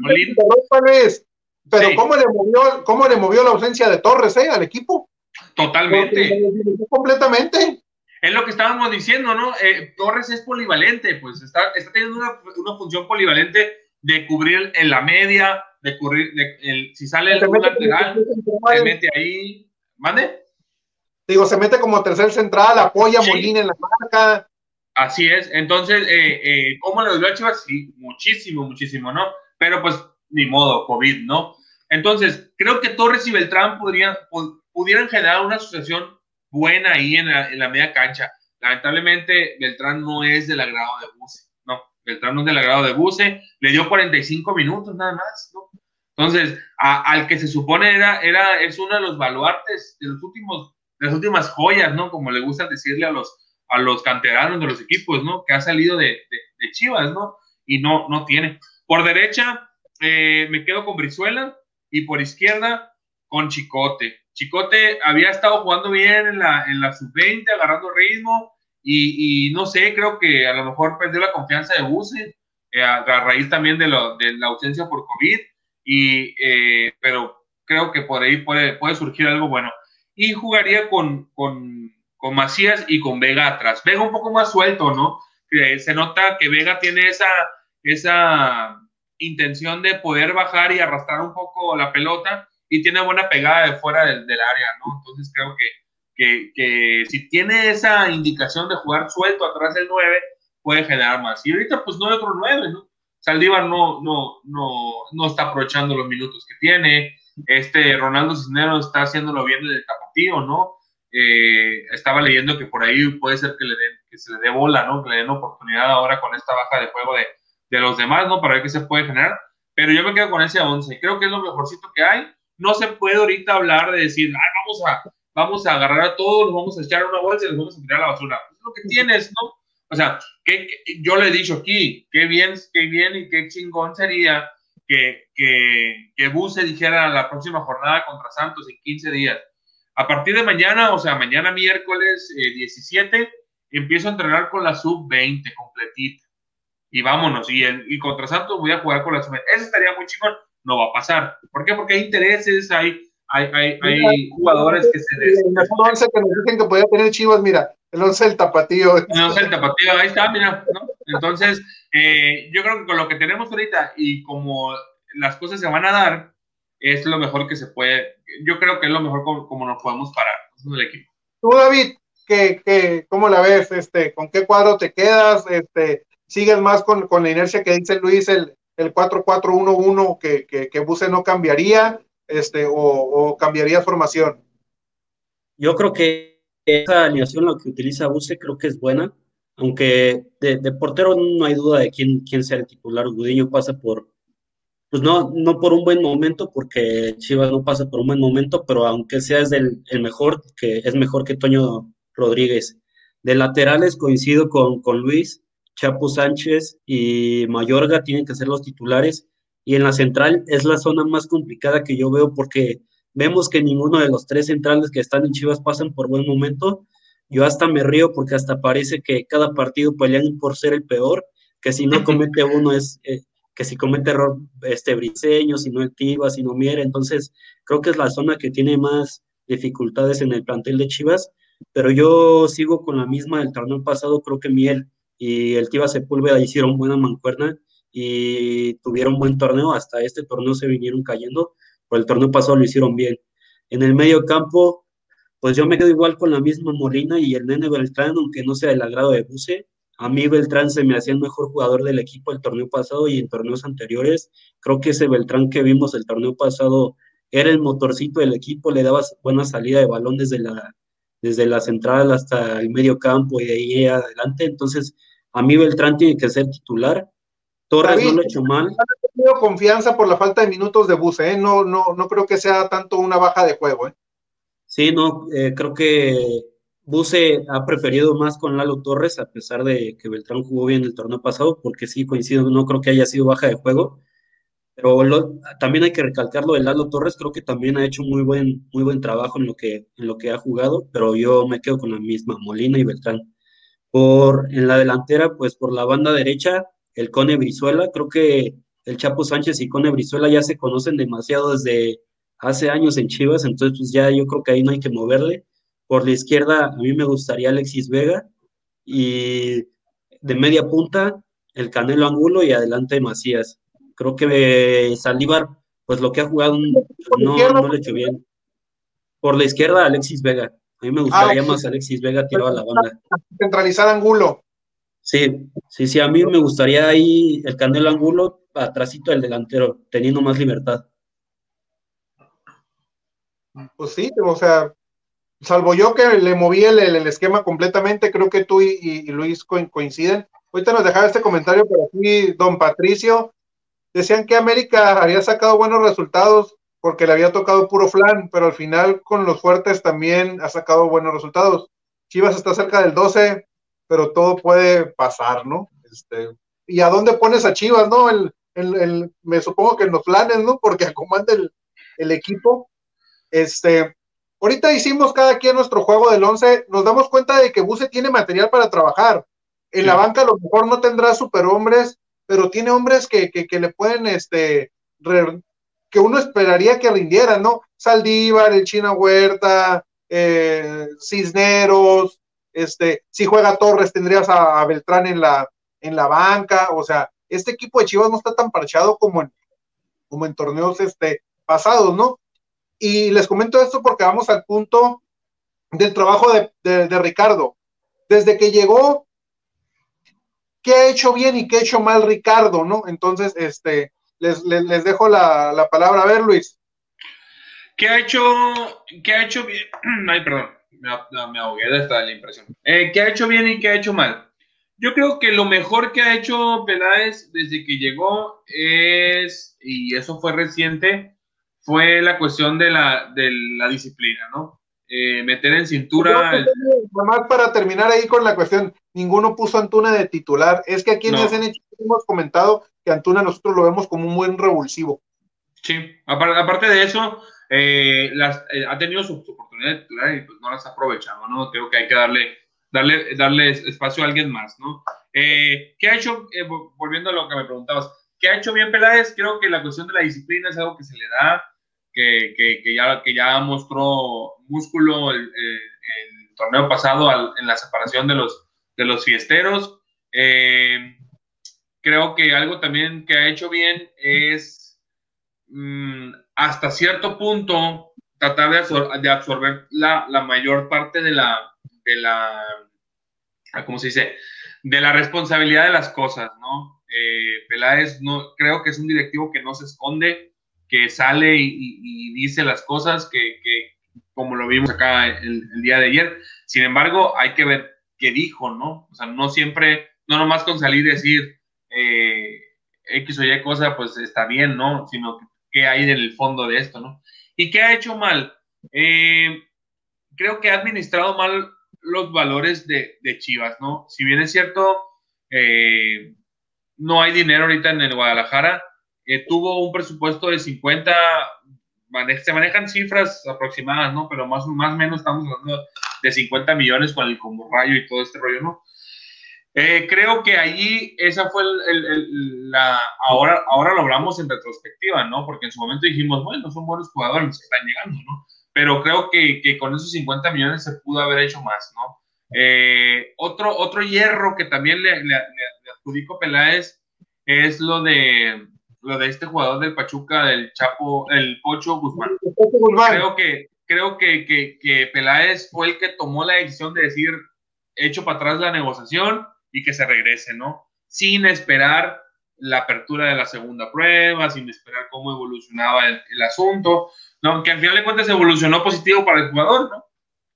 Pero sí. ¿cómo, le movió, ¿cómo le movió la ausencia de Torres eh, al equipo? Totalmente. Completamente. Es lo que estábamos diciendo, ¿no? Eh, Torres es polivalente, pues está, está teniendo una, una, función polivalente de cubrir en la media, de cubrir, de, el, si sale el lateral, se mete ahí. ¿Mande? Digo, se mete como tercer central, apoya sí. Molina en la marca. Así es. Entonces, eh, eh, ¿cómo le dio a Chivas? Sí, muchísimo, muchísimo, ¿no? Pero pues ni modo, COVID, ¿no? Entonces, creo que Torres y Beltrán podrían, pudieran generar una asociación buena ahí en la, en la, media cancha. Lamentablemente, Beltrán no es del agrado de Buse, ¿no? Beltrán no es del agrado de Buse, le dio 45 minutos nada más, ¿no? Entonces, al que se supone era, era, es uno de los baluartes de los últimos, de las últimas joyas, ¿no? Como le gusta decirle a los, a los canteranos de los equipos, ¿no? Que ha salido de, de, de Chivas, ¿no? Y no, no tiene. Por derecha, eh, me quedo con Brizuela y por izquierda con Chicote. Chicote había estado jugando bien en la, en la sub-20, agarrando ritmo y, y, no sé, creo que a lo mejor perdió la confianza de Buse eh, a, raíz también de, lo, de, la ausencia por COVID, y, eh, pero creo que por ahí puede, puede surgir algo bueno. Y jugaría con, con, con Macías y con Vega atrás. Vega un poco más suelto, ¿no? Que se nota que Vega tiene esa, esa intención de poder bajar y arrastrar un poco la pelota y tiene buena pegada de fuera del, área, ¿no? Entonces creo que, que, si tiene esa indicación de jugar suelto atrás del 9, puede generar más. Y ahorita pues no hay otro 9, ¿no? Saldívar no, no, no, no está aprovechando los minutos que tiene, este Ronaldo Cisneros está haciéndolo bien desde el tapatío, ¿no? Eh, estaba leyendo que por ahí puede ser que, le den, que se le dé bola, ¿no? Que le den oportunidad ahora con esta baja de juego de, de los demás, ¿no? Para ver qué se puede generar. Pero yo me quedo con ese 11. Creo que es lo mejorcito que hay. No se puede ahorita hablar de decir, Ay, vamos a, vamos a agarrar a todos, los vamos a echar a una bolsa y los vamos a tirar a la basura. Es lo que tienes, ¿no? O sea, que, que, yo le he dicho aquí, qué bien, qué bien y qué chingón sería que, que, que Buse dijera la próxima jornada contra Santos en 15 días. A partir de mañana, o sea, mañana miércoles 17, eh, empiezo a entrenar con la sub-20 completita. Y vámonos. Y, el, y contra Santos voy a jugar con la sub-20. Eso estaría muy chingón. No va a pasar. ¿Por qué? Porque hay intereses, hay, hay, hay, hay jugadores que se... Des... El mejor once que nos dicen que podía tener Chivas, mira, el once del tapatío. El once del tapatío, ahí está, mira. ¿no? Entonces, eh, yo creo que con lo que tenemos ahorita y como las cosas se van a dar, es lo mejor que se puede, yo creo que es lo mejor como, nos podemos parar, el equipo. Tú, David, ¿qué, qué, ¿cómo la ves? Este, ¿Con qué cuadro te quedas? Este, ¿Sigues más con, con la inercia que dice Luis, el, el 4-4-1-1 que, que, que Buse no cambiaría? Este, o, cambiaría formación? Yo creo que esa alineación, la que utiliza Buse, creo que es buena, aunque de, de, portero no hay duda de quién, quién sea el titular. Gudiño pasa por, pues no, no por un buen momento, porque Chivas no pasa por un buen momento, pero aunque sea es el mejor, que es mejor que Toño Rodríguez. De laterales coincido con, con Luis, Chapo Sánchez y Mayorga tienen que ser los titulares. Y en la central es la zona más complicada que yo veo porque vemos que ninguno de los tres centrales que están en Chivas pasan por buen momento. Yo hasta me río porque hasta parece que cada partido pelean por ser el peor, que si no comete (laughs) uno es, eh, que si comete error este Briseño, si no el Tiva, si no Mier, entonces creo que es la zona que tiene más dificultades en el plantel de Chivas, pero yo sigo con la misma del torneo pasado, creo que Miel y el Tiva Sepúlveda hicieron buena mancuerna y tuvieron buen torneo, hasta este torneo se vinieron cayendo, pero el torneo pasado lo hicieron bien. En el medio campo, pues yo me quedo igual con la misma Molina y el Nene Beltrán, aunque no sea del agrado de Buse, a mí Beltrán se me hacía el mejor jugador del equipo el torneo pasado y en torneos anteriores. Creo que ese Beltrán que vimos el torneo pasado era el motorcito del equipo, le daba buena salida de balón desde la, desde la central hasta el medio campo y de ahí adelante. Entonces, a mí Beltrán tiene que ser titular. Torres no lo ha hecho mal. No tenido confianza por la falta de minutos de Buse, ¿eh? no, no, no creo que sea tanto una baja de juego. ¿eh? Sí, no, eh, creo que Buse ha preferido más con Lalo Torres, a pesar de que Beltrán jugó bien el torneo pasado, porque sí coincido, no creo que haya sido baja de juego. Pero también hay que recalcarlo de Lalo Torres, creo que también ha hecho muy buen, muy buen trabajo en lo, que, en lo que ha jugado, pero yo me quedo con la misma, Molina y Beltrán. Por, en la delantera, pues por la banda derecha, el Cone Brizuela, creo que el Chapo Sánchez y Cone Brizuela ya se conocen demasiado desde hace años en Chivas, entonces pues ya yo creo que ahí no hay que moverle por la izquierda, a mí me gustaría Alexis Vega y de media punta, el Canelo Angulo y adelante Macías. Creo que Saldívar, pues lo que ha jugado no, no le hecho bien. Por la izquierda, Alexis Vega. A mí me gustaría ah, más Alexis Vega tirado a la banda. Centralizar Angulo. Sí, sí, sí, a mí me gustaría ahí el Canelo Angulo, atrásito del delantero, teniendo más libertad. Pues sí, o sea, salvo yo que le moví el, el, esquema completamente, creo que tú y, y, Luis coinciden. Ahorita nos dejaba este comentario por aquí, don Patricio. Decían que América había sacado buenos resultados porque le había tocado puro flan, pero al final con los fuertes también ha sacado buenos resultados. Chivas está cerca del 12, pero todo puede pasar, ¿no? Este, ¿Y a dónde pones a Chivas, no? El, el, el me supongo que en los planes, ¿no? Porque comanda el, el equipo. Este, Ahorita hicimos cada quien nuestro juego del 11, nos damos cuenta de que Buse tiene material para trabajar. En sí. la banca a lo mejor no tendrá superhombres, pero tiene hombres que, que, que le pueden, este, que uno esperaría que rindieran, ¿no? Saldívar, el China Huerta, eh, Cisneros, este, si juega Torres tendrías a, Beltrán en la, en la banca, o sea, este equipo de Chivas no está tan parchado como en, como en torneos este, pasados, ¿no? Y les comento esto porque vamos al punto del trabajo de, de, Ricardo. Desde que llegó, ¿qué ha hecho bien y qué ha hecho mal Ricardo? ¿no? Entonces, este, les, les, les dejo la, la, palabra. A ver, Luis. ¿Qué ha hecho, qué ha hecho bien? (clears throat) Ay, perdón, me, me ahogué de esta impresión. Eh, ¿Qué ha hecho bien y qué ha hecho mal? Yo creo que lo mejor que ha hecho Peláez desde que llegó es, y eso fue reciente, fue la cuestión de la, de la disciplina, ¿no? Eh, meter en cintura. El... Nomás para terminar ahí con la cuestión, ninguno puso a Antuna de titular. Es que aquí en no. SNH hemos comentado que Antuna nosotros lo vemos como un buen revulsivo. Sí, aparte de eso, eh, las, eh, ha tenido su, oportunidad de titular y pues no las ha aprovechado, ¿no? Creo que hay que darle, darle, darle espacio a alguien más, ¿no? Eh, ¿Qué ha hecho, volviendo a lo que me preguntabas, qué ha hecho bien Peláez? Creo que la cuestión de la disciplina es algo que se le da, que, que, que ya, que ya mostró músculo el, el torneo pasado en la separación de los, de los fiesteros. creo que algo también que ha hecho bien es mm, hasta cierto punto tratar de, absorber la, mayor parte de la, de la, ah, ¿cómo se dice? De la responsabilidad de las cosas, ¿no? Eh, Peláez no, creo que es un directivo que no se esconde, que sale y, dice las cosas que, como lo vimos acá el, día de ayer. Sin embargo, hay que ver qué dijo, ¿no? O sea, no siempre, no nomás con salir y decir eh, X o Y cosa, pues está bien, ¿no? Sino qué hay en el fondo de esto, ¿no? ¿Y qué ha hecho mal? Eh, creo que ha administrado mal los valores de, Chivas, ¿no? Si bien es cierto, eh, no hay dinero ahorita en el Guadalajara, tuvo un presupuesto de 50, se manejan cifras aproximadas, ¿no? Pero más o más menos estamos hablando de 50 millones con el como rayo y todo este rollo, ¿no? Eh, creo que allí esa fue la... Ahora, ahora lo hablamos en retrospectiva, ¿no? Porque en su momento dijimos, bueno, son buenos jugadores los que están llegando, ¿no? Pero creo que, que con esos 50 millones se pudo haber hecho más, ¿no? Eh, otro, otro hierro que también le, le, le, adjudico Peláez es lo de, lo de este jugador del Pachuca, del Chapo, el Pocho Guzmán. Creo que, creo que, que, que Peláez fue el que tomó la decisión de decir, hecho para atrás la negociación, y que se regrese, ¿no? Sin esperar la apertura de la segunda prueba, sin esperar cómo evolucionaba el, asunto, ¿no? Que al final de cuentas evolucionó positivo para el jugador, ¿no?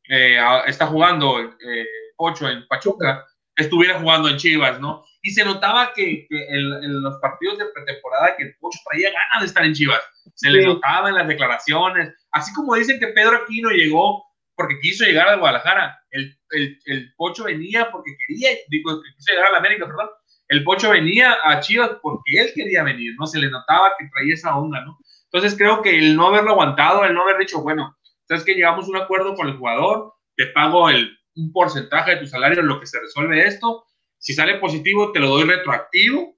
Eh, está jugando eh, Ocho en Pachuca, estuviera jugando en Chivas, ¿no? Y se notaba que, en, los partidos de pretemporada que el Pocho traía ganas de estar en Chivas. Se le notaba en las declaraciones. Así como dicen que Pedro Aquino llegó porque quiso llegar a Guadalajara. El, el, el Pocho venía porque quería, digo, quiso llegar a la América, perdón. El Pocho venía a Chivas porque él quería venir, ¿no? Se le notaba que traía esa onda, ¿no? Entonces creo que el no haberlo aguantado, el no haber dicho, bueno, sabes que llegamos a un acuerdo con el jugador, te pago el, un porcentaje de tu salario en lo que se resuelve esto. Si sale positivo, te lo doy retroactivo.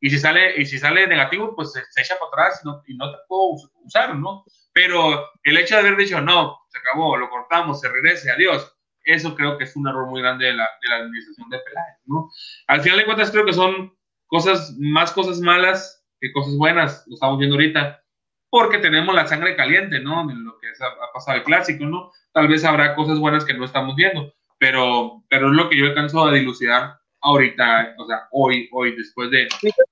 Y si sale, y si sale negativo, pues se, echa para atrás y no, y no te puedo usar, ¿no? Pero el hecho de haber dicho, no, se acabó, lo cortamos, se regrese, adiós, eso creo que es un error muy grande de la, de la administración de Peláez, ¿no? Al final de cuentas creo que son cosas, más cosas malas que cosas buenas, lo estamos viendo ahorita, porque tenemos la sangre caliente, ¿no? En lo que ha pasado el clásico, ¿no? Tal vez habrá cosas buenas que no estamos viendo, pero, pero es lo que yo alcanzo a dilucidar ahorita, o sea, hoy, hoy, después de,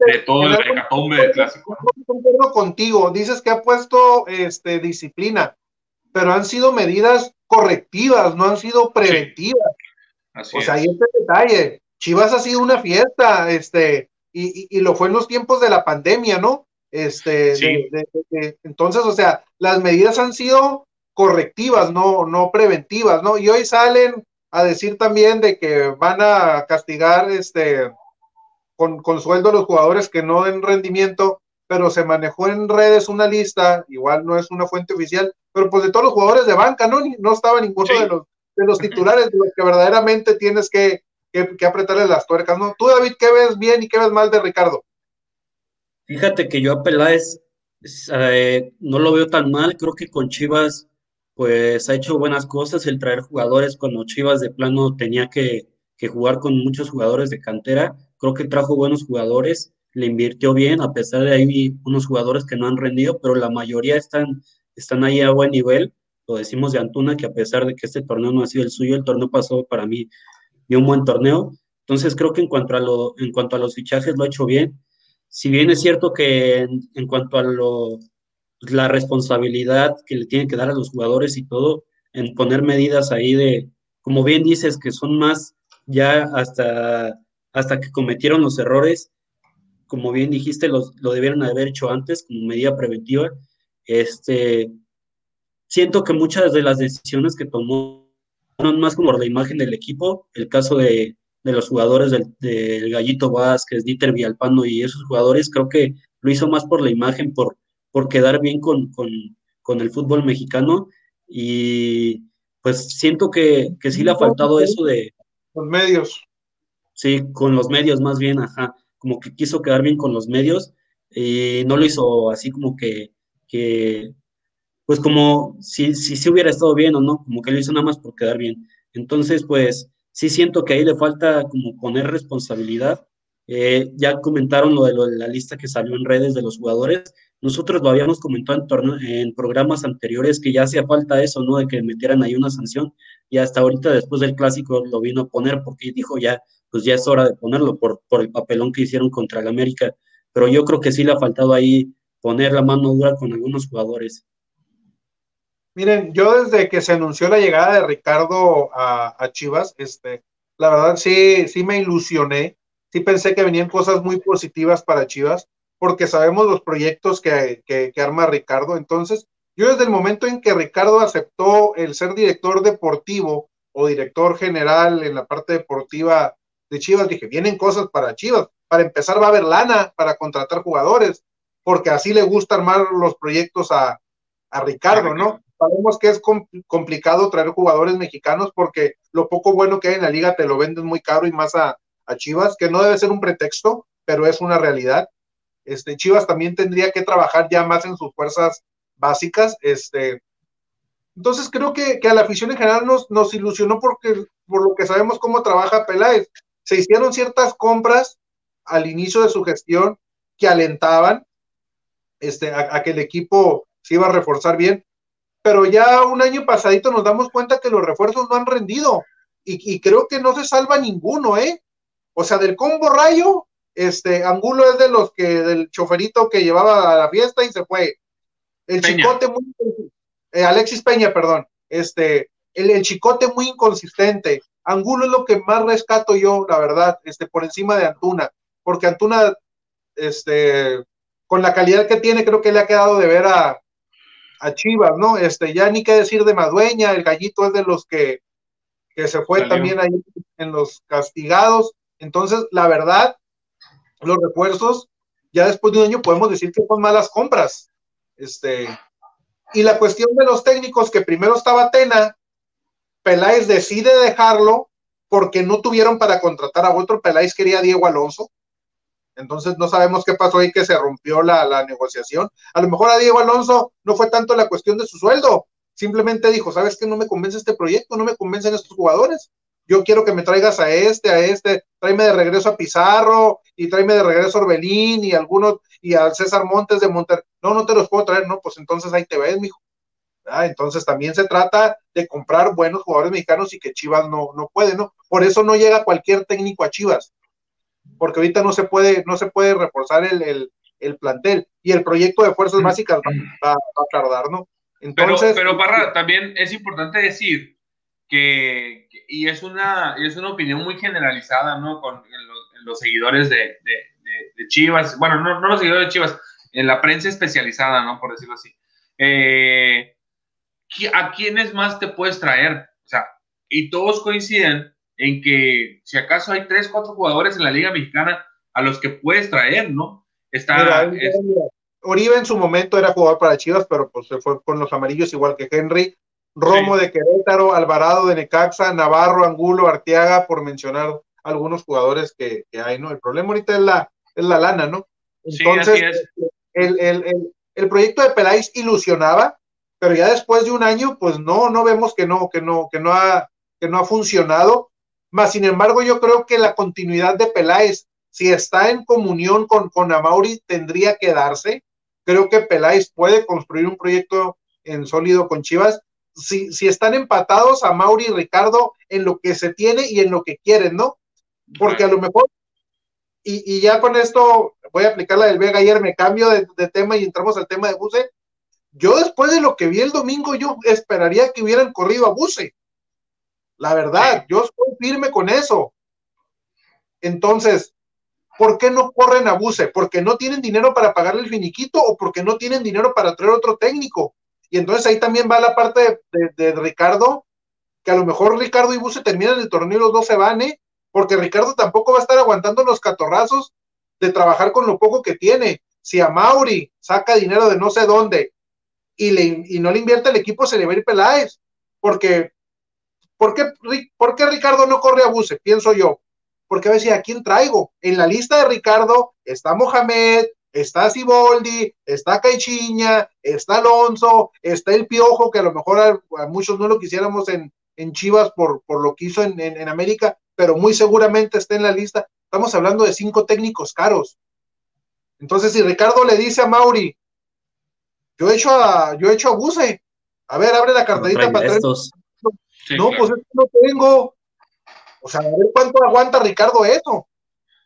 de todo el hecatombe del clásico. Concuerdo contigo, dices que ha puesto este, disciplina, pero han sido medidas correctivas, no han sido preventivas. o sea, ahí este detalle. Chivas ha sido una fiesta, este, y, y, lo fue en los tiempos de la pandemia, ¿no? Este, entonces, o sea, las medidas han sido correctivas, no, no preventivas, ¿no? Y hoy salen a decir también de que van a castigar este con, con sueldo a los jugadores que no den rendimiento, pero se manejó en redes una lista, igual no es una fuente oficial, pero pues de todos los jugadores de banca, ¿no? No estaba ninguno de, los, de los titulares, de los que verdaderamente tienes que, que, apretarle las tuercas, ¿no? Tú, David, ¿qué ves bien y qué ves mal de Ricardo? Fíjate que yo a Peláez eh, no lo veo tan mal, creo que con Chivas pues ha hecho buenas cosas el traer jugadores cuando Chivas de plano tenía que, jugar con muchos jugadores de cantera. Creo que trajo buenos jugadores, le invirtió bien, a pesar de ahí unos jugadores que no han rendido, pero la mayoría están, están ahí a buen nivel. Lo decimos de Antuna, que a pesar de que este torneo no ha sido el suyo, el torneo pasado para mí dio un buen torneo. Entonces creo que en cuanto a, lo, en cuanto a los fichajes lo ha hecho bien. Si bien es cierto que en cuanto a lo, la responsabilidad que le tienen que dar a los jugadores y todo, en poner medidas ahí de, como bien dices, que son más ya hasta, hasta que cometieron los errores, como bien dijiste, lo debieron haber hecho antes como medida preventiva. Este, siento que muchas de las decisiones que tomó fueron más como la imagen del equipo, el caso de, de los jugadores del, del, Gallito Vázquez, Dieter Vialpano y esos jugadores, creo que lo hizo más por la imagen, por por quedar bien con, con el fútbol mexicano y pues siento que, que sí le ha faltado eso de... Los medios. Sí, con los medios más bien, ajá, como que quiso quedar bien con los medios y no lo hizo así como que, que pues como si, si, si hubiera estado bien o no, como que lo hizo nada más por quedar bien. Entonces, pues sí siento que ahí le falta como poner responsabilidad. Eh, ya comentaron lo de, lo de, la lista que salió en redes de los jugadores. Nosotros lo habíamos comentado en, en programas anteriores que ya hacía falta eso, ¿no? De que metieran ahí una sanción. Y hasta ahorita, después del clásico, lo vino a poner porque dijo ya, pues ya es hora de ponerlo por, por el papelón que hicieron contra el América. Pero yo creo que sí le ha faltado ahí poner la mano dura con algunos jugadores. Miren, yo desde que se anunció la llegada de Ricardo a, a, Chivas, este, la verdad sí, sí me ilusioné, sí pensé que venían cosas muy positivas para Chivas, porque sabemos los proyectos que, que, que arma Ricardo. Entonces, yo desde el momento en que Ricardo aceptó el ser director deportivo o director general en la parte deportiva de Chivas, dije, vienen cosas para Chivas. Para empezar va a haber lana para contratar jugadores, porque así le gusta armar los proyectos a, a Ricardo, ¿no? Sabemos que es complicado traer jugadores mexicanos porque lo poco bueno que hay en la liga te lo venden muy caro y más a, a Chivas, que no debe ser un pretexto, pero es una realidad. Este, Chivas también tendría que trabajar ya más en sus fuerzas básicas. Este, entonces creo que, que a la afición en general nos, nos ilusionó porque, por lo que sabemos cómo trabaja Peláez. Se hicieron ciertas compras al inicio de su gestión que alentaban este, a, a que el equipo se iba a reforzar bien, pero ya un año pasadito nos damos cuenta que los refuerzos no han rendido y, y, creo que no se salva ninguno, ¿eh? O sea, del combo rayo, este, Angulo es de los que, del choferito que llevaba a la fiesta y se fue. El Peña. chicote muy, eh, Alexis Peña, perdón, este, el, el, chicote muy inconsistente. Angulo es lo que más rescato yo, la verdad, este, por encima de Antuna, porque Antuna, este, con la calidad que tiene, creo que le ha quedado de ver a, a Chivas, ¿no? Este, ya ni qué decir de Madueña, el gallito es de los que, que se fue Salió. también ahí en los castigados. Entonces, la verdad, los refuerzos, ya después de un año podemos decir que son malas compras. Este, y la cuestión de los técnicos, que primero estaba Tena, Peláez decide dejarlo porque no tuvieron para contratar a otro, Peláez quería a Diego Alonso, entonces no sabemos qué pasó ahí que se rompió la, la, negociación. A lo mejor a Diego Alonso no fue tanto la cuestión de su sueldo, simplemente dijo, ¿sabes qué? No me convence este proyecto, no me convencen estos jugadores. Yo quiero que me traigas a este, a este, tráeme de regreso a Pizarro y tráeme de regreso a Orbelín y algunos, y al César Montes de Monterrey. No, no te los puedo traer, no, pues entonces ahí te ves, mijo. Ah, entonces también se trata de comprar buenos jugadores mexicanos y que Chivas no, no puede, ¿no? Por eso no llega cualquier técnico a Chivas porque ahorita no se puede, no se puede reforzar el, el, el plantel y el proyecto de fuerzas básicas va, va, va a tardar, ¿no? Entonces, pero, pero Parra, también es importante decir que, que, y es una, es una opinión muy generalizada, ¿no? Con en los, en los, seguidores de, de, de, de, Chivas, bueno, no, no los seguidores de Chivas, en la prensa especializada, ¿no? Por decirlo así. Eh, ¿A quiénes más te puedes traer? O sea, y todos coinciden en que si acaso hay tres, cuatro jugadores en la Liga Mexicana a los que puedes traer, ¿no? Está. Mira, es... Oribe en su momento era jugador para Chivas, pero pues se fue con los amarillos igual que Henry. Romo sí. de Querétaro, Alvarado de Necaxa, Navarro, Angulo, Arteaga, por mencionar algunos jugadores que, que hay, ¿no? El problema ahorita es la, es la lana, ¿no? Entonces, sí, el, el, el, el, proyecto de Peláez ilusionaba, pero ya después de un año, pues no, no vemos que no, que no, que no ha, que no ha funcionado más sin embargo, yo creo que la continuidad de Peláez, si está en comunión con, con Amauri, tendría que darse. Creo que Peláez puede construir un proyecto en sólido con Chivas. Si, si están empatados a Mauri y Ricardo en lo que se tiene y en lo que quieren, ¿no? Porque a lo mejor, y, y ya con esto voy a aplicar la del Vega ayer, me cambio de, de tema y entramos al tema de Buse. Yo después de lo que vi el domingo, yo esperaría que hubieran corrido a Buse la verdad, yo estoy firme con eso. Entonces, ¿por qué no corren a Buse? ¿Porque no tienen dinero para pagarle el finiquito o porque no tienen dinero para traer otro técnico? Y entonces ahí también va la parte de, Ricardo, que a lo mejor Ricardo y Buse terminan el torneo y los dos se van, ¿eh? Porque Ricardo tampoco va a estar aguantando los catorrazos de trabajar con lo poco que tiene. Si a Mauri saca dinero de no sé dónde y, le, y no le invierte el equipo, se le a Peláez. Porque, ¿por qué, ¿por qué Ricardo no corre a Buse? Pienso yo. Porque a veces, ¿a quién traigo? En la lista de Ricardo está Mohamed, está Siboldi, está Caichiña, está Alonso, está el Piojo, que a lo mejor a, muchos no lo quisiéramos en, en Chivas por, por, lo que hizo en, en, América, pero muy seguramente está en la lista. Estamos hablando de cinco técnicos caros. Entonces, si Ricardo le dice a Mauri, yo he hecho a, yo he hecho a Buse, a ver, abre la carterita para estos. no, pues es no tengo. O sea, a ver cuánto aguanta Ricardo eso.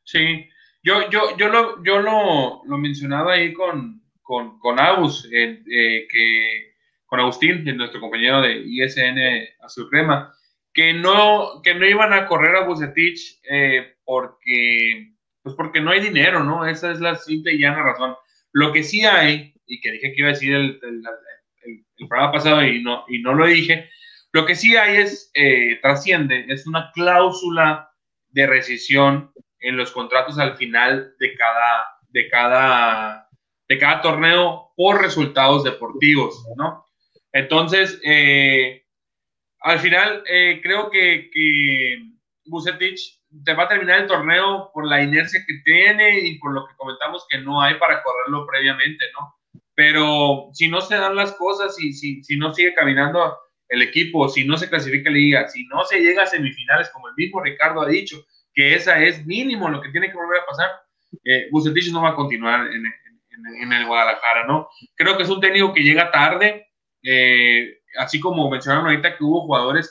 Sí, yo, yo, yo, lo, yo lo, lo mencionaba ahí con, con, con Agus, eh, que, con Agustín, nuestro compañero de ISN Azul Crema, que no, que no iban a correr a Bucetich eh, porque, pues porque no hay dinero, ¿no? Esa es la simple y llana razón. Lo que sí hay, y que dije que iba a decir el, el, el, programa pasado y no, y no lo dije, lo que sí hay es, eh, trasciende, es una cláusula de rescisión en los contratos al final de cada, de cada, de cada torneo por resultados deportivos, ¿no? Entonces, eh, al final, eh, creo que, que Bucetich te va a terminar el torneo por la inercia que tiene y por lo que comentamos que no hay para correrlo previamente, ¿no? Pero si no se dan las cosas y si, si no sigue caminando el equipo, si no se clasifica la liga, si no se llega a semifinales, como el mismo Ricardo ha dicho, que esa es mínimo lo que tiene que volver a pasar, eh, no va a continuar en, en, el Guadalajara, ¿no? Creo que es un técnico que llega tarde, eh, así como mencionaron ahorita que hubo jugadores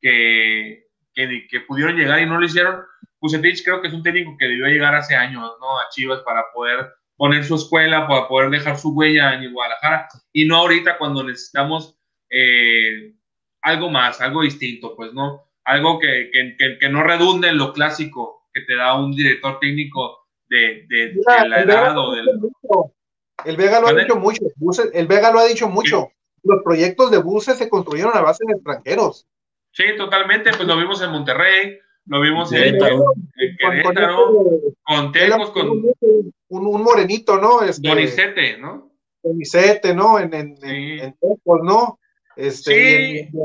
que, que, que, pudieron llegar y no lo hicieron, Bucetich creo que es un técnico que debió llegar hace años, ¿no? A Chivas para poder poner su escuela, para poder dejar su huella en Guadalajara, y no ahorita cuando necesitamos eh, algo más, algo distinto, pues, ¿no? Algo que, que, que, no redunde en lo clásico que te da un director técnico de, de, la edad o del... El Vega lo ha dicho mucho, el Vega lo ha dicho mucho. Los proyectos de buses se construyeron a base de extranjeros. Sí, totalmente, pues lo vimos en Monterrey, lo vimos en, Querétaro, con, Tecos, con... Un, un, morenito, ¿no? Este, ¿no? Donicete, ¿no? En, en, en, Tecos, ¿no? Este, sí.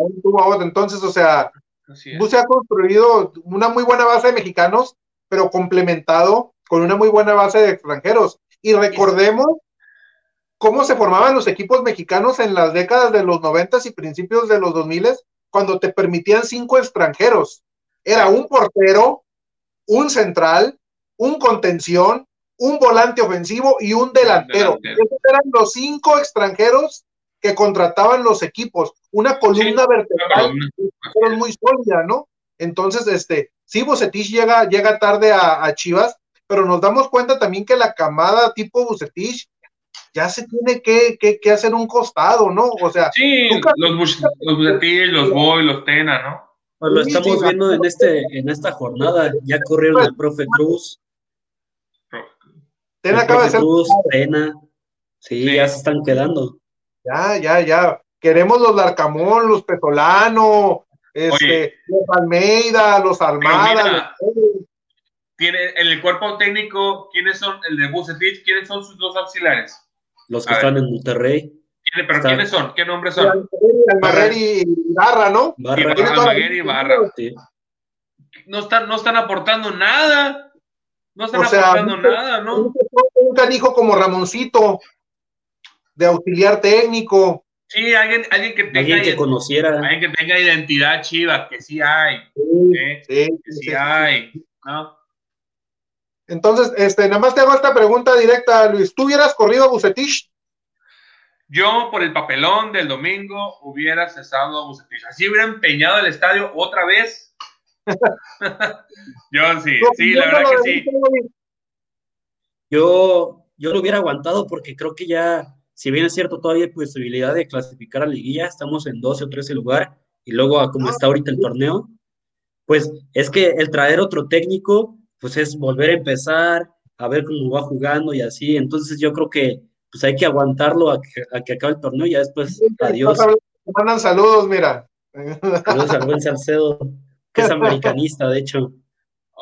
Entonces, o sea, Buse ha construido una muy buena base de mexicanos, pero complementado con una muy buena base de extranjeros. Y recordemos cómo se formaban los equipos mexicanos en las décadas de los noventas y principios de los dos miles, cuando te permitían cinco extranjeros. Era un portero, un central, un contención, un volante ofensivo y un delantero. Esos eran los cinco extranjeros que contrataban los equipos, una columna vertebral muy sólida, ¿no? Entonces, este, sí, Bucetich llega, llega tarde a, Chivas, pero nos damos cuenta también que la camada tipo Bucetich ya se tiene que, que, hacer un costado, ¿no? O sea, sí, los, Bucetich, los Boy, los Tena, ¿no? Pues lo estamos viendo en este, en esta jornada, ya corrieron el profe Cruz. Tena acaba de ser. Cruz, Tena, sí, ya se están quedando. Ya, ya, ya. Queremos los Larcamón, los Petolano, este, los Almeida, los Armada. tiene, en el cuerpo técnico, ¿quiénes son el de Bucetich? ¿Quiénes son sus dos auxiliares? Los que están en Monterrey. ¿Pero quiénes son? ¿Qué nombres son? Almaguer y Barra, ¿no? Barra. Almaguer y Barra. No están, no están aportando nada. No están aportando nada, ¿no? Un canijo como Ramoncito, de auxiliar técnico. Sí, alguien, alguien que tenga alguien que conociera. Alguien que tenga identidad chiva, que sí hay. Sí, ¿eh? sí, que sí, hay. ¿no? Entonces, este, nada más te hago esta pregunta directa, Luis. ¿Tú hubieras corrido a Bucetich? Yo, por el papelón del domingo, hubiera cesado a Bucetich. Así hubiera empeñado el estadio otra vez. (laughs) yo sí, sí, la verdad que sí. Yo, yo lo hubiera aguantado porque creo que ya si bien es cierto, todavía hay posibilidad de clasificar a liguilla, estamos en 12 o 13 lugar, y luego a como está ahorita el torneo, pues es que el traer otro técnico, pues es volver a empezar, a ver cómo va jugando y así, entonces yo creo que pues hay que aguantarlo a que, a que acabe el torneo y ya después, adiós. Mandan saludos, mira. Saludos al buen Salcedo, que es americanista, de hecho.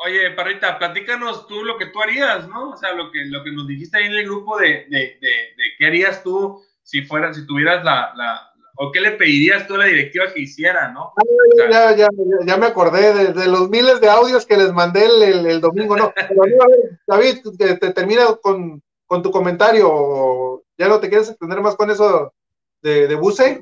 Oye, Parrita, platícanos tú lo que tú harías, ¿no? O sea, lo que, lo que nos dijiste ahí en el grupo de, de, de, qué harías tú si fuera, si tuvieras la, la o qué le pedirías tú a la directiva que hiciera, ¿no? ya, ya, ya, me acordé de, los miles de audios que les mandé el, el, domingo, ¿no? David, te, te termina con, con, tu comentario, ¿ya no te quieres extender más con eso de, de Buse?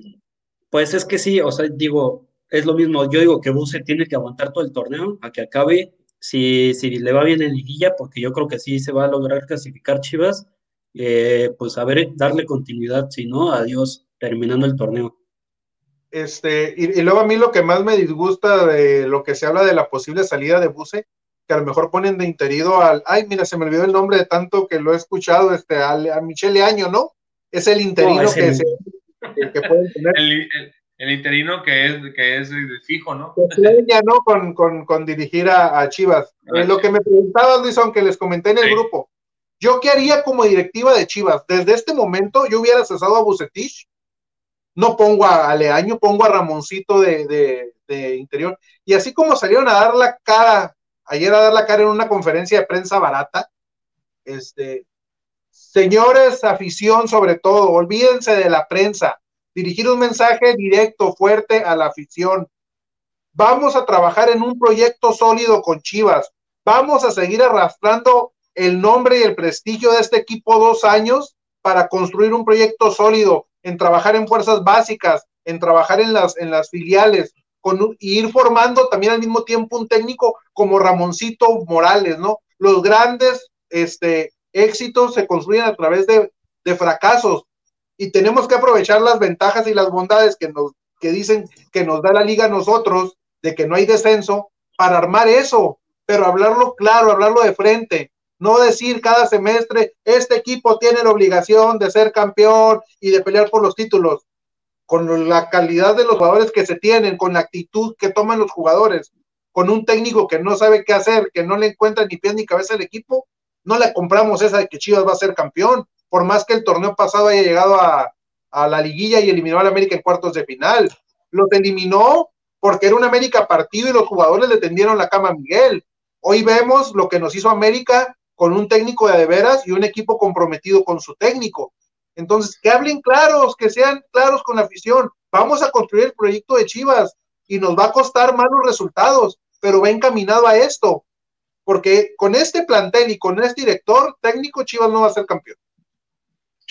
Pues es que sí, o sea, digo, es lo mismo, yo digo que Buse tiene que aguantar todo el torneo a que acabe, si, si le va bien en liguilla, porque yo creo que sí se va a lograr clasificar Chivas, eh, pues a ver, darle continuidad, si no, adiós, terminando el torneo. Este, y, luego a mí lo que más me disgusta de lo que se habla de la posible salida de Buse, que a lo mejor ponen de interido al, ay, mira, se me olvidó el nombre de tanto que lo he escuchado, este, a, a Michele Año, ¿no? Es el interino que, Se, (laughs) pueden tener. El, interino que es, que es fijo, ¿no? ¿no? Con, con, con dirigir a, Chivas. Eh, lo que me preguntaba, Luis, aunque les comenté en el grupo, ¿yo qué haría como directiva de Chivas? Desde este momento yo hubiera cesado a Bucetich, no pongo a Leaño, pongo a Ramoncito de, de, interior. Y así como salieron a dar la cara, ayer a dar la cara en una conferencia de prensa barata, este, señores, afición sobre todo, olvídense de la prensa, dirigir un mensaje directo, fuerte a la afición. Vamos a trabajar en un proyecto sólido con Chivas. Vamos a seguir arrastrando el nombre y el prestigio de este equipo dos años para construir un proyecto sólido en trabajar en fuerzas básicas, en trabajar en las, en las filiales, con, y ir formando también al mismo tiempo un técnico como Ramoncito Morales, ¿no? Los grandes este, éxitos se construyen a través de, de fracasos y tenemos que aprovechar las ventajas y las bondades que nos que dicen que nos da la liga a nosotros de que no hay descenso para armar eso, pero hablarlo claro, hablarlo de frente, no decir cada semestre, este equipo tiene la obligación de ser campeón y de pelear por los títulos, con la calidad de los jugadores que se tienen, con la actitud que toman los jugadores, con un técnico que no sabe qué hacer, que no le encuentra ni pie ni cabeza al equipo, no le compramos esa de que Chivas va a ser campeón, por más que el torneo pasado haya llegado a, la liguilla y eliminó al América en cuartos de final. Los eliminó porque era un América partido y los jugadores le tendieron la cama a Miguel. Hoy vemos lo que nos hizo América con un técnico de, de veras y un equipo comprometido con su técnico. Entonces, que hablen claros, que sean claros con la afición. Vamos a construir el proyecto de Chivas y nos va a costar malos resultados, pero va encaminado a esto. Porque con este plantel y con este director técnico, Chivas no va a ser campeón.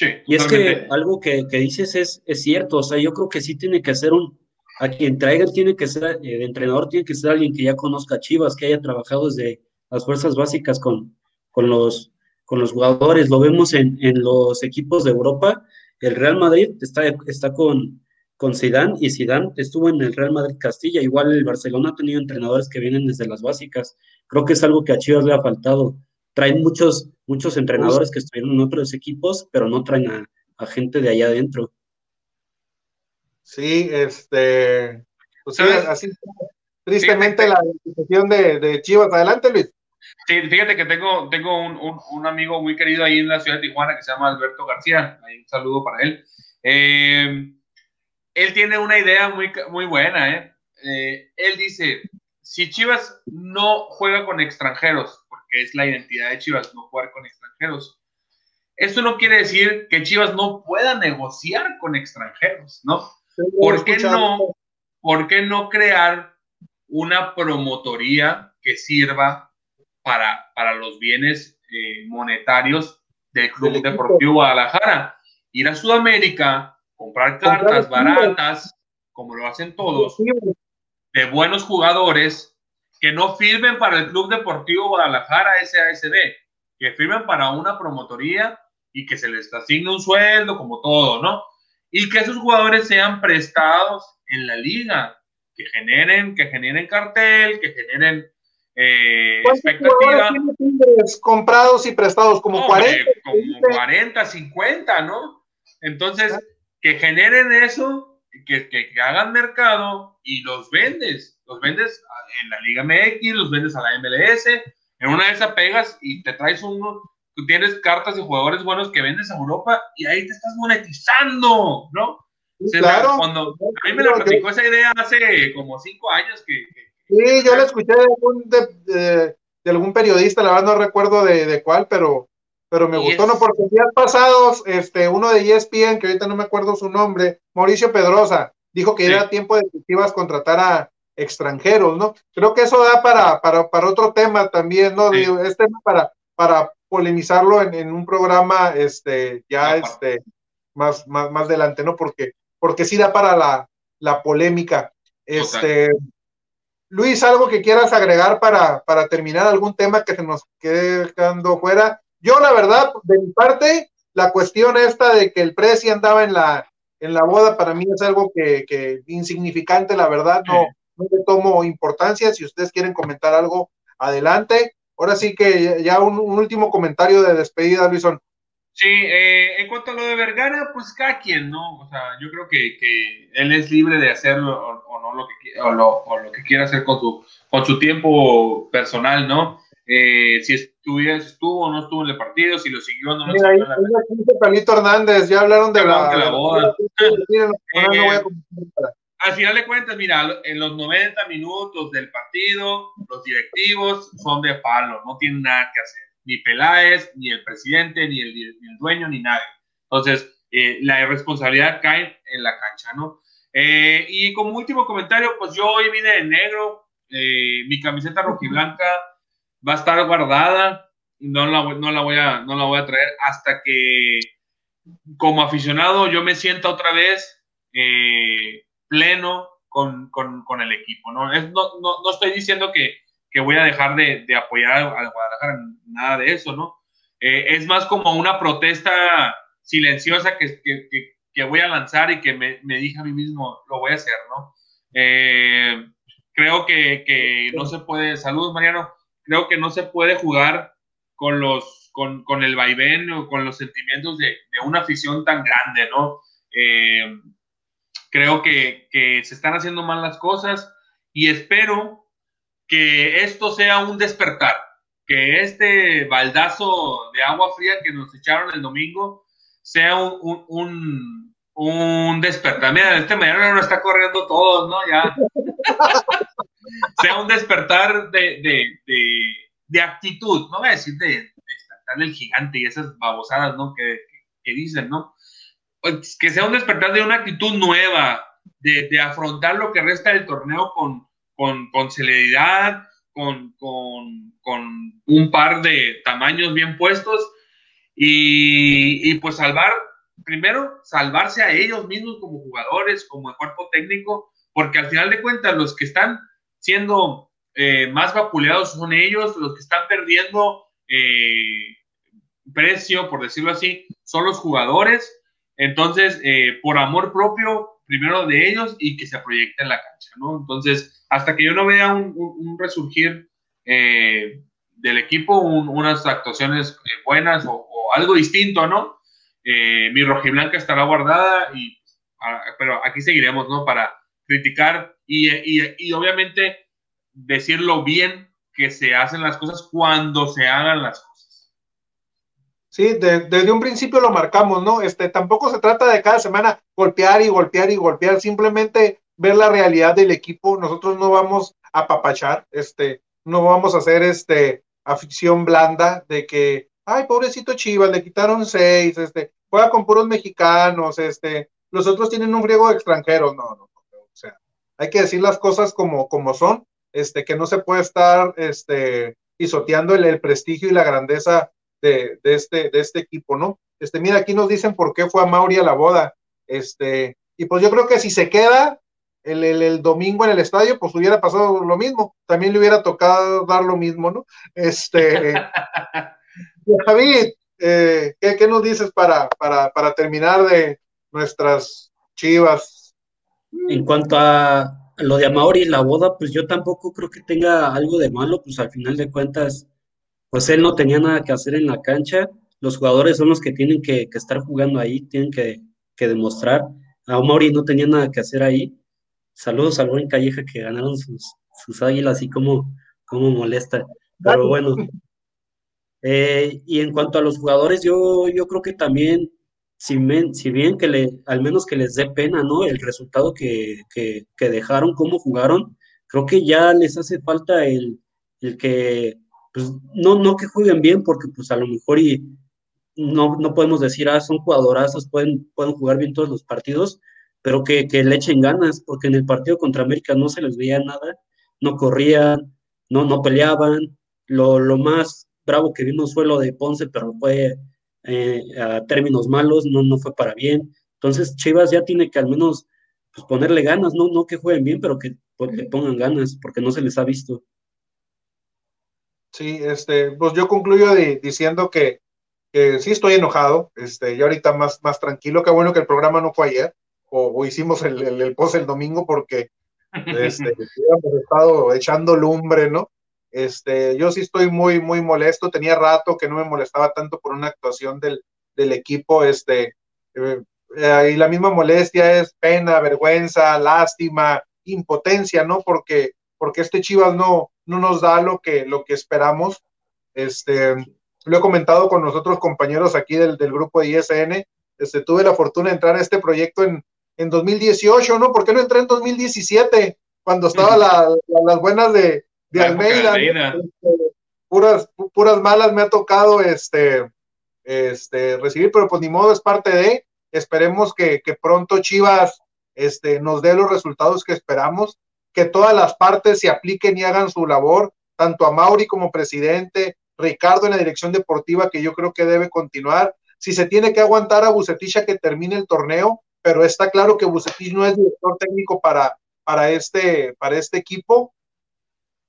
Sí, y es que algo que, dices es, es, cierto, o sea, yo creo que sí tiene que ser un, a quien traiga tiene que ser, el eh, entrenador tiene que ser alguien que ya conozca Chivas, que haya trabajado desde las fuerzas básicas con, con los, con los jugadores. Lo vemos en, en los equipos de Europa. El Real Madrid está, está con, con Zidane y Zidane estuvo en el Real Madrid Castilla. Igual el Barcelona ha tenido entrenadores que vienen desde las básicas. Creo que es algo que a Chivas le ha faltado. Traen muchos, muchos entrenadores que estuvieron en otros equipos, pero no traen a, gente de allá adentro. Sí, este, pues así tristemente la situación de, de Chivas. Adelante, Luis. Sí, fíjate que tengo, tengo un, un, amigo muy querido ahí en la ciudad de Tijuana que se llama Alberto García. un saludo para él. Eh, él tiene una idea muy, muy buena. ¿eh? ¿eh? él dice, si Chivas no juega con extranjeros, porque es la identidad de Chivas, no jugar con extranjeros, esto no quiere decir que Chivas no pueda negociar con extranjeros, ¿no? ¿Por qué no, ¿Por qué no crear una promotoría que sirva para, para los bienes eh, monetarios del Club Deportivo Guadalajara. Ir a Sudamérica, comprar cartas baratas, como lo hacen todos, de buenos jugadores que no firmen para el Club Deportivo Guadalajara SASB, que firmen para una promotoría y que se les asigne un sueldo, como todo, ¿no? Y que esos jugadores sean prestados en la liga, que generen, que generen cartel, que generen eh, expectativa. comprados y prestados? Como 40. como 40, 50, ¿no? Entonces, que generen eso, que, que, hagan mercado y los vendes. Los vendes en la Liga MX, los vendes a la MLS. En una de esas pegas y te traes uno, tú tienes cartas de jugadores buenos que vendes a Europa y ahí te estás monetizando, ¿no? claro. Cuando a mí me la platicó esa idea hace como cinco años que Sí, yo la escuché de algún, de, algún periodista, la verdad no recuerdo de, cuál, pero pero me gustó, no, porque días pasados, este, uno de ESPN, que ahorita no me acuerdo su nombre, Mauricio Pedrosa, dijo que era tiempo de que ibas a contratar a extranjeros, ¿no? Creo que eso da para, para, para otro tema también, ¿no? Digo, es tema para, para polemizarlo en, un programa, este, ya, este, más, más, más adelante, ¿no? Porque, porque sí da para la, la polémica. Este, Luis, ¿algo que quieras agregar para, para terminar algún tema que se nos quede quedando fuera? Yo, la verdad, de mi parte, la cuestión esta de que el Prezi andaba en la, en la boda, para mí es algo que, que insignificante, la verdad, no, no le tomo importancia. Si ustedes quieren comentar algo, adelante. Ahora sí que ya un, último comentario de despedida, Luisón. Sí, eh, en cuanto a lo de Vergara, pues cada quien, ¿no? O sea, yo creo que, que él es libre de hacerlo o, no lo que, o lo, o lo que quiera hacer con su, con su tiempo personal, ¿no? Eh, si estuvo, estuvo o no estuvo en el partido, si lo siguió o no lo siguió. Ahí, Hernández, ya hablaron de, la, de la, boda. (laughs) al final de cuentas, mira, en los 90 minutos del partido, los directivos son de palo, no tienen nada que hacer. Ni Peláez, ni el presidente, ni el, dueño, ni nadie. Entonces, eh, la irresponsabilidad cae en la cancha, ¿no? Eh, y como último comentario, pues yo hoy vine de negro, mi camiseta rojiblanca va a estar guardada, no la, no la, voy, a, no la voy a traer hasta que como aficionado yo me sienta otra vez eh, pleno con, con, con, el equipo. ¿no? Es, no, no, no, estoy diciendo que, que voy a dejar de, de, apoyar al Guadalajara, nada de eso, ¿no? Eh, es más como una protesta silenciosa que, que, que, voy a lanzar y que me, me, dije a mí mismo, lo voy a hacer, ¿no? Eh, creo que, que no se puede, saludos Mariano, creo que no se puede jugar con los con, con el vaivén o con los sentimientos de, de una afición tan grande, ¿no? Eh, creo que, que, se están haciendo mal las cosas y espero que esto sea un despertar, que este baldazo de agua fría que nos echaron el domingo sea un, un, un, despertar. Mira, este mañana no está corriendo todos, ¿no? Ya. sea un despertar de, de, de, actitud, no voy a decir de, de el gigante y esas babosadas, ¿no? Que, que, dicen, ¿no? Pues, que sea un despertar de una actitud nueva, de, de afrontar lo que resta del torneo con, con, con celeridad, con, con, con, un par de tamaños bien puestos y, y, pues salvar, primero, salvarse a ellos mismos como jugadores, como el cuerpo técnico, porque al final de cuentas los que están siendo eh, más vapuleados son ellos, los que están perdiendo eh, precio, por decirlo así, son los jugadores. Entonces, eh, por amor propio, primero de ellos y que se proyecte en la cancha, ¿no? Entonces, hasta que yo no vea un, resurgir del equipo, unas actuaciones buenas o, algo distinto, ¿no? mi rojiblanca estará guardada, y, ah, pero aquí seguiremos, ¿no? Para criticar y, obviamente decirlo bien que se hacen las cosas cuando se hagan las cosas. Sí, desde un principio lo marcamos, ¿no? Este, tampoco se trata de cada semana golpear y golpear y golpear, simplemente ver la realidad del equipo. Nosotros no vamos a papachar, este, no vamos a hacer este afición blanda de que, ay, pobrecito Chivas, le quitaron seis, este, juega con puros mexicanos, este, los otros tienen un griego de extranjeros, no, no, hay que decir las cosas como, como son, este, que no se puede estar este, pisoteando el, prestigio y la grandeza de, este, de este equipo, ¿no? Este, mira, aquí nos dicen por qué fue a Mauri a la boda, este, y pues yo creo que si se queda el, el, domingo en el estadio, pues hubiera pasado lo mismo, también le hubiera tocado dar lo mismo, ¿no? Este, (laughs) David, eh, ¿qué, ¿qué, nos dices para, para, para terminar de nuestras chivas en cuanto a lo de Amauri y la boda, pues yo tampoco creo que tenga algo de malo, pues al final de cuentas, pues él no tenía nada que hacer en la cancha, los jugadores son los que tienen que, estar jugando ahí, tienen que, demostrar. A Amauri no tenía nada que hacer ahí. Saludos a Buen Calleja que ganaron sus, águilas, como, como molesta. Pero bueno. Eh, y en cuanto a los jugadores, yo, yo creo que también si, bien que le, al menos que les dé pena, ¿no? El resultado que, dejaron, cómo jugaron, creo que ya les hace falta el que, pues, no, no que jueguen bien, porque pues a lo mejor y no, no podemos decir, ah, son jugadorazos, pueden, pueden jugar bien todos los partidos, pero que, que, le echen ganas, porque en el partido contra América no se les veía nada, no corrían, no, no peleaban. Lo, lo más bravo que vimos fue lo de Ponce, pero fue eh, a términos malos, no, no fue para bien. Entonces Chivas ya tiene que al menos pues, ponerle ganas, no, no que jueguen bien, pero que pues, le pongan ganas, porque no se les ha visto. Sí, este, pues yo concluyo diciendo que, sí estoy enojado, este, y ahorita más, más tranquilo, qué bueno que el programa no fue ayer, o, hicimos el, el, post el domingo porque este, (laughs) hemos estado echando lumbre, ¿no? Este, yo sí estoy muy, muy molesto, tenía rato que no me molestaba tanto por una actuación del, del equipo, este, eh, eh, y la misma molestia es pena, vergüenza, lástima, impotencia, ¿no? Porque, porque este Chivas no, no nos da lo que, lo que esperamos. Este, lo he comentado con nosotros compañeros aquí del, del grupo de ISN. Este, tuve la fortuna de entrar a este proyecto en, en 2018, ¿no? ¿Por qué no entré en 2017? Cuando estaban las buenas de, de Almeida. Este, puras, puras malas me ha tocado este, este, recibir, pero pues ni modo es parte de. Esperemos que, pronto Chivas este, nos dé los resultados que esperamos, que todas las partes se apliquen y hagan su labor, tanto a Mauri como presidente, Ricardo en la dirección deportiva, que yo creo que debe continuar. Si se tiene que aguantar a Bucetich a que termine el torneo, pero está claro que Bucetich no es director técnico para, para, este, para este equipo.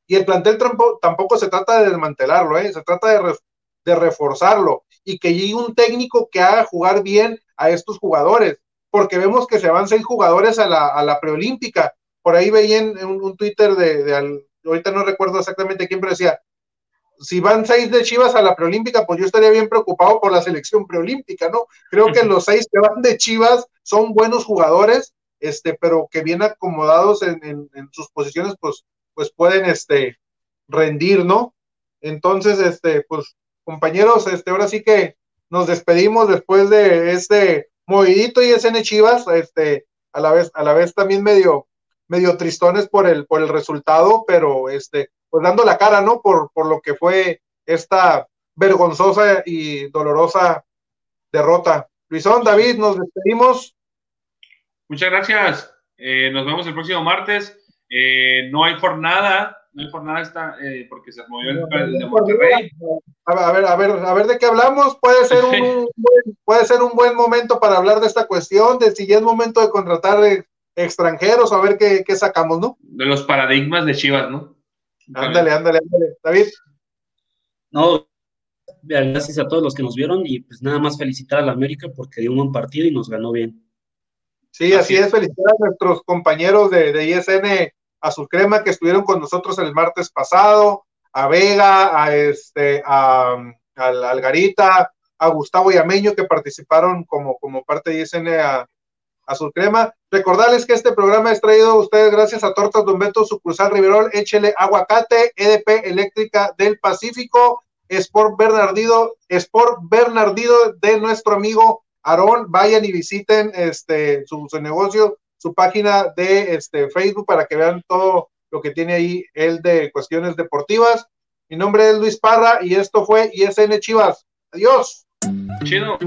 Y el plantel tampoco, se trata de desmantelarlo, ¿eh? se trata de, de reforzarlo y que llegue un técnico que haga jugar bien a estos jugadores, porque vemos que se van seis jugadores a la, a la preolímpica. Por ahí veía en un, Twitter de, ahorita no recuerdo exactamente quién, pero decía, si van seis de Chivas a la preolímpica, pues yo estaría bien preocupado por la selección preolímpica, ¿no? Creo que los seis que van de Chivas son buenos jugadores, este, pero que bien acomodados en, en, sus posiciones, pues, pues pueden, este, rendir, ¿no? Entonces, este, pues, compañeros, este, ahora sí que nos despedimos después de este movidito y SN Chivas, este, a la vez, a la vez también medio, medio tristones por el, por el resultado, pero este, pues dando la cara, ¿no? Por, por lo que fue esta vergonzosa y dolorosa derrota. Luisón, David, nos despedimos. Muchas gracias. Eh, nos vemos el próximo martes. Eh, no hay jornada no hay jornada esta eh, porque se movió el, de Monterrey. A ver, a ver, a ver de qué hablamos. Puede ser un, (laughs) buen, puede ser un buen momento para hablar de esta cuestión, de si ya es momento de contratar extranjeros, a ver qué, qué sacamos, ¿no? De los paradigmas de Chivas, ¿no? Ándale, ándale, ándale. David. No, gracias a todos los que nos vieron y pues nada más felicitar a la América porque dio un buen partido y nos ganó bien. Sí, así, es. felicitar a nuestros compañeros de, de ISN Azul Crema que estuvieron con nosotros el martes pasado, a Vega, a este, a, Algarita, a Gustavo y Ameño que participaron como, como parte de ISN a Azul Crema. Recordarles que este programa es traído a ustedes gracias a Tortas Don Beto, sucursal Riverol, Échele Aguacate, EDP Eléctrica del Pacífico, Sport Bernardino, Sport Bernardino de nuestro amigo Aarón. Vayan y visiten este, su negocio su página de este, Facebook para que vean todo lo que tiene ahí él de cuestiones deportivas. Mi nombre es Luis Parra y esto fue ISN Chivas. Adiós. Chido.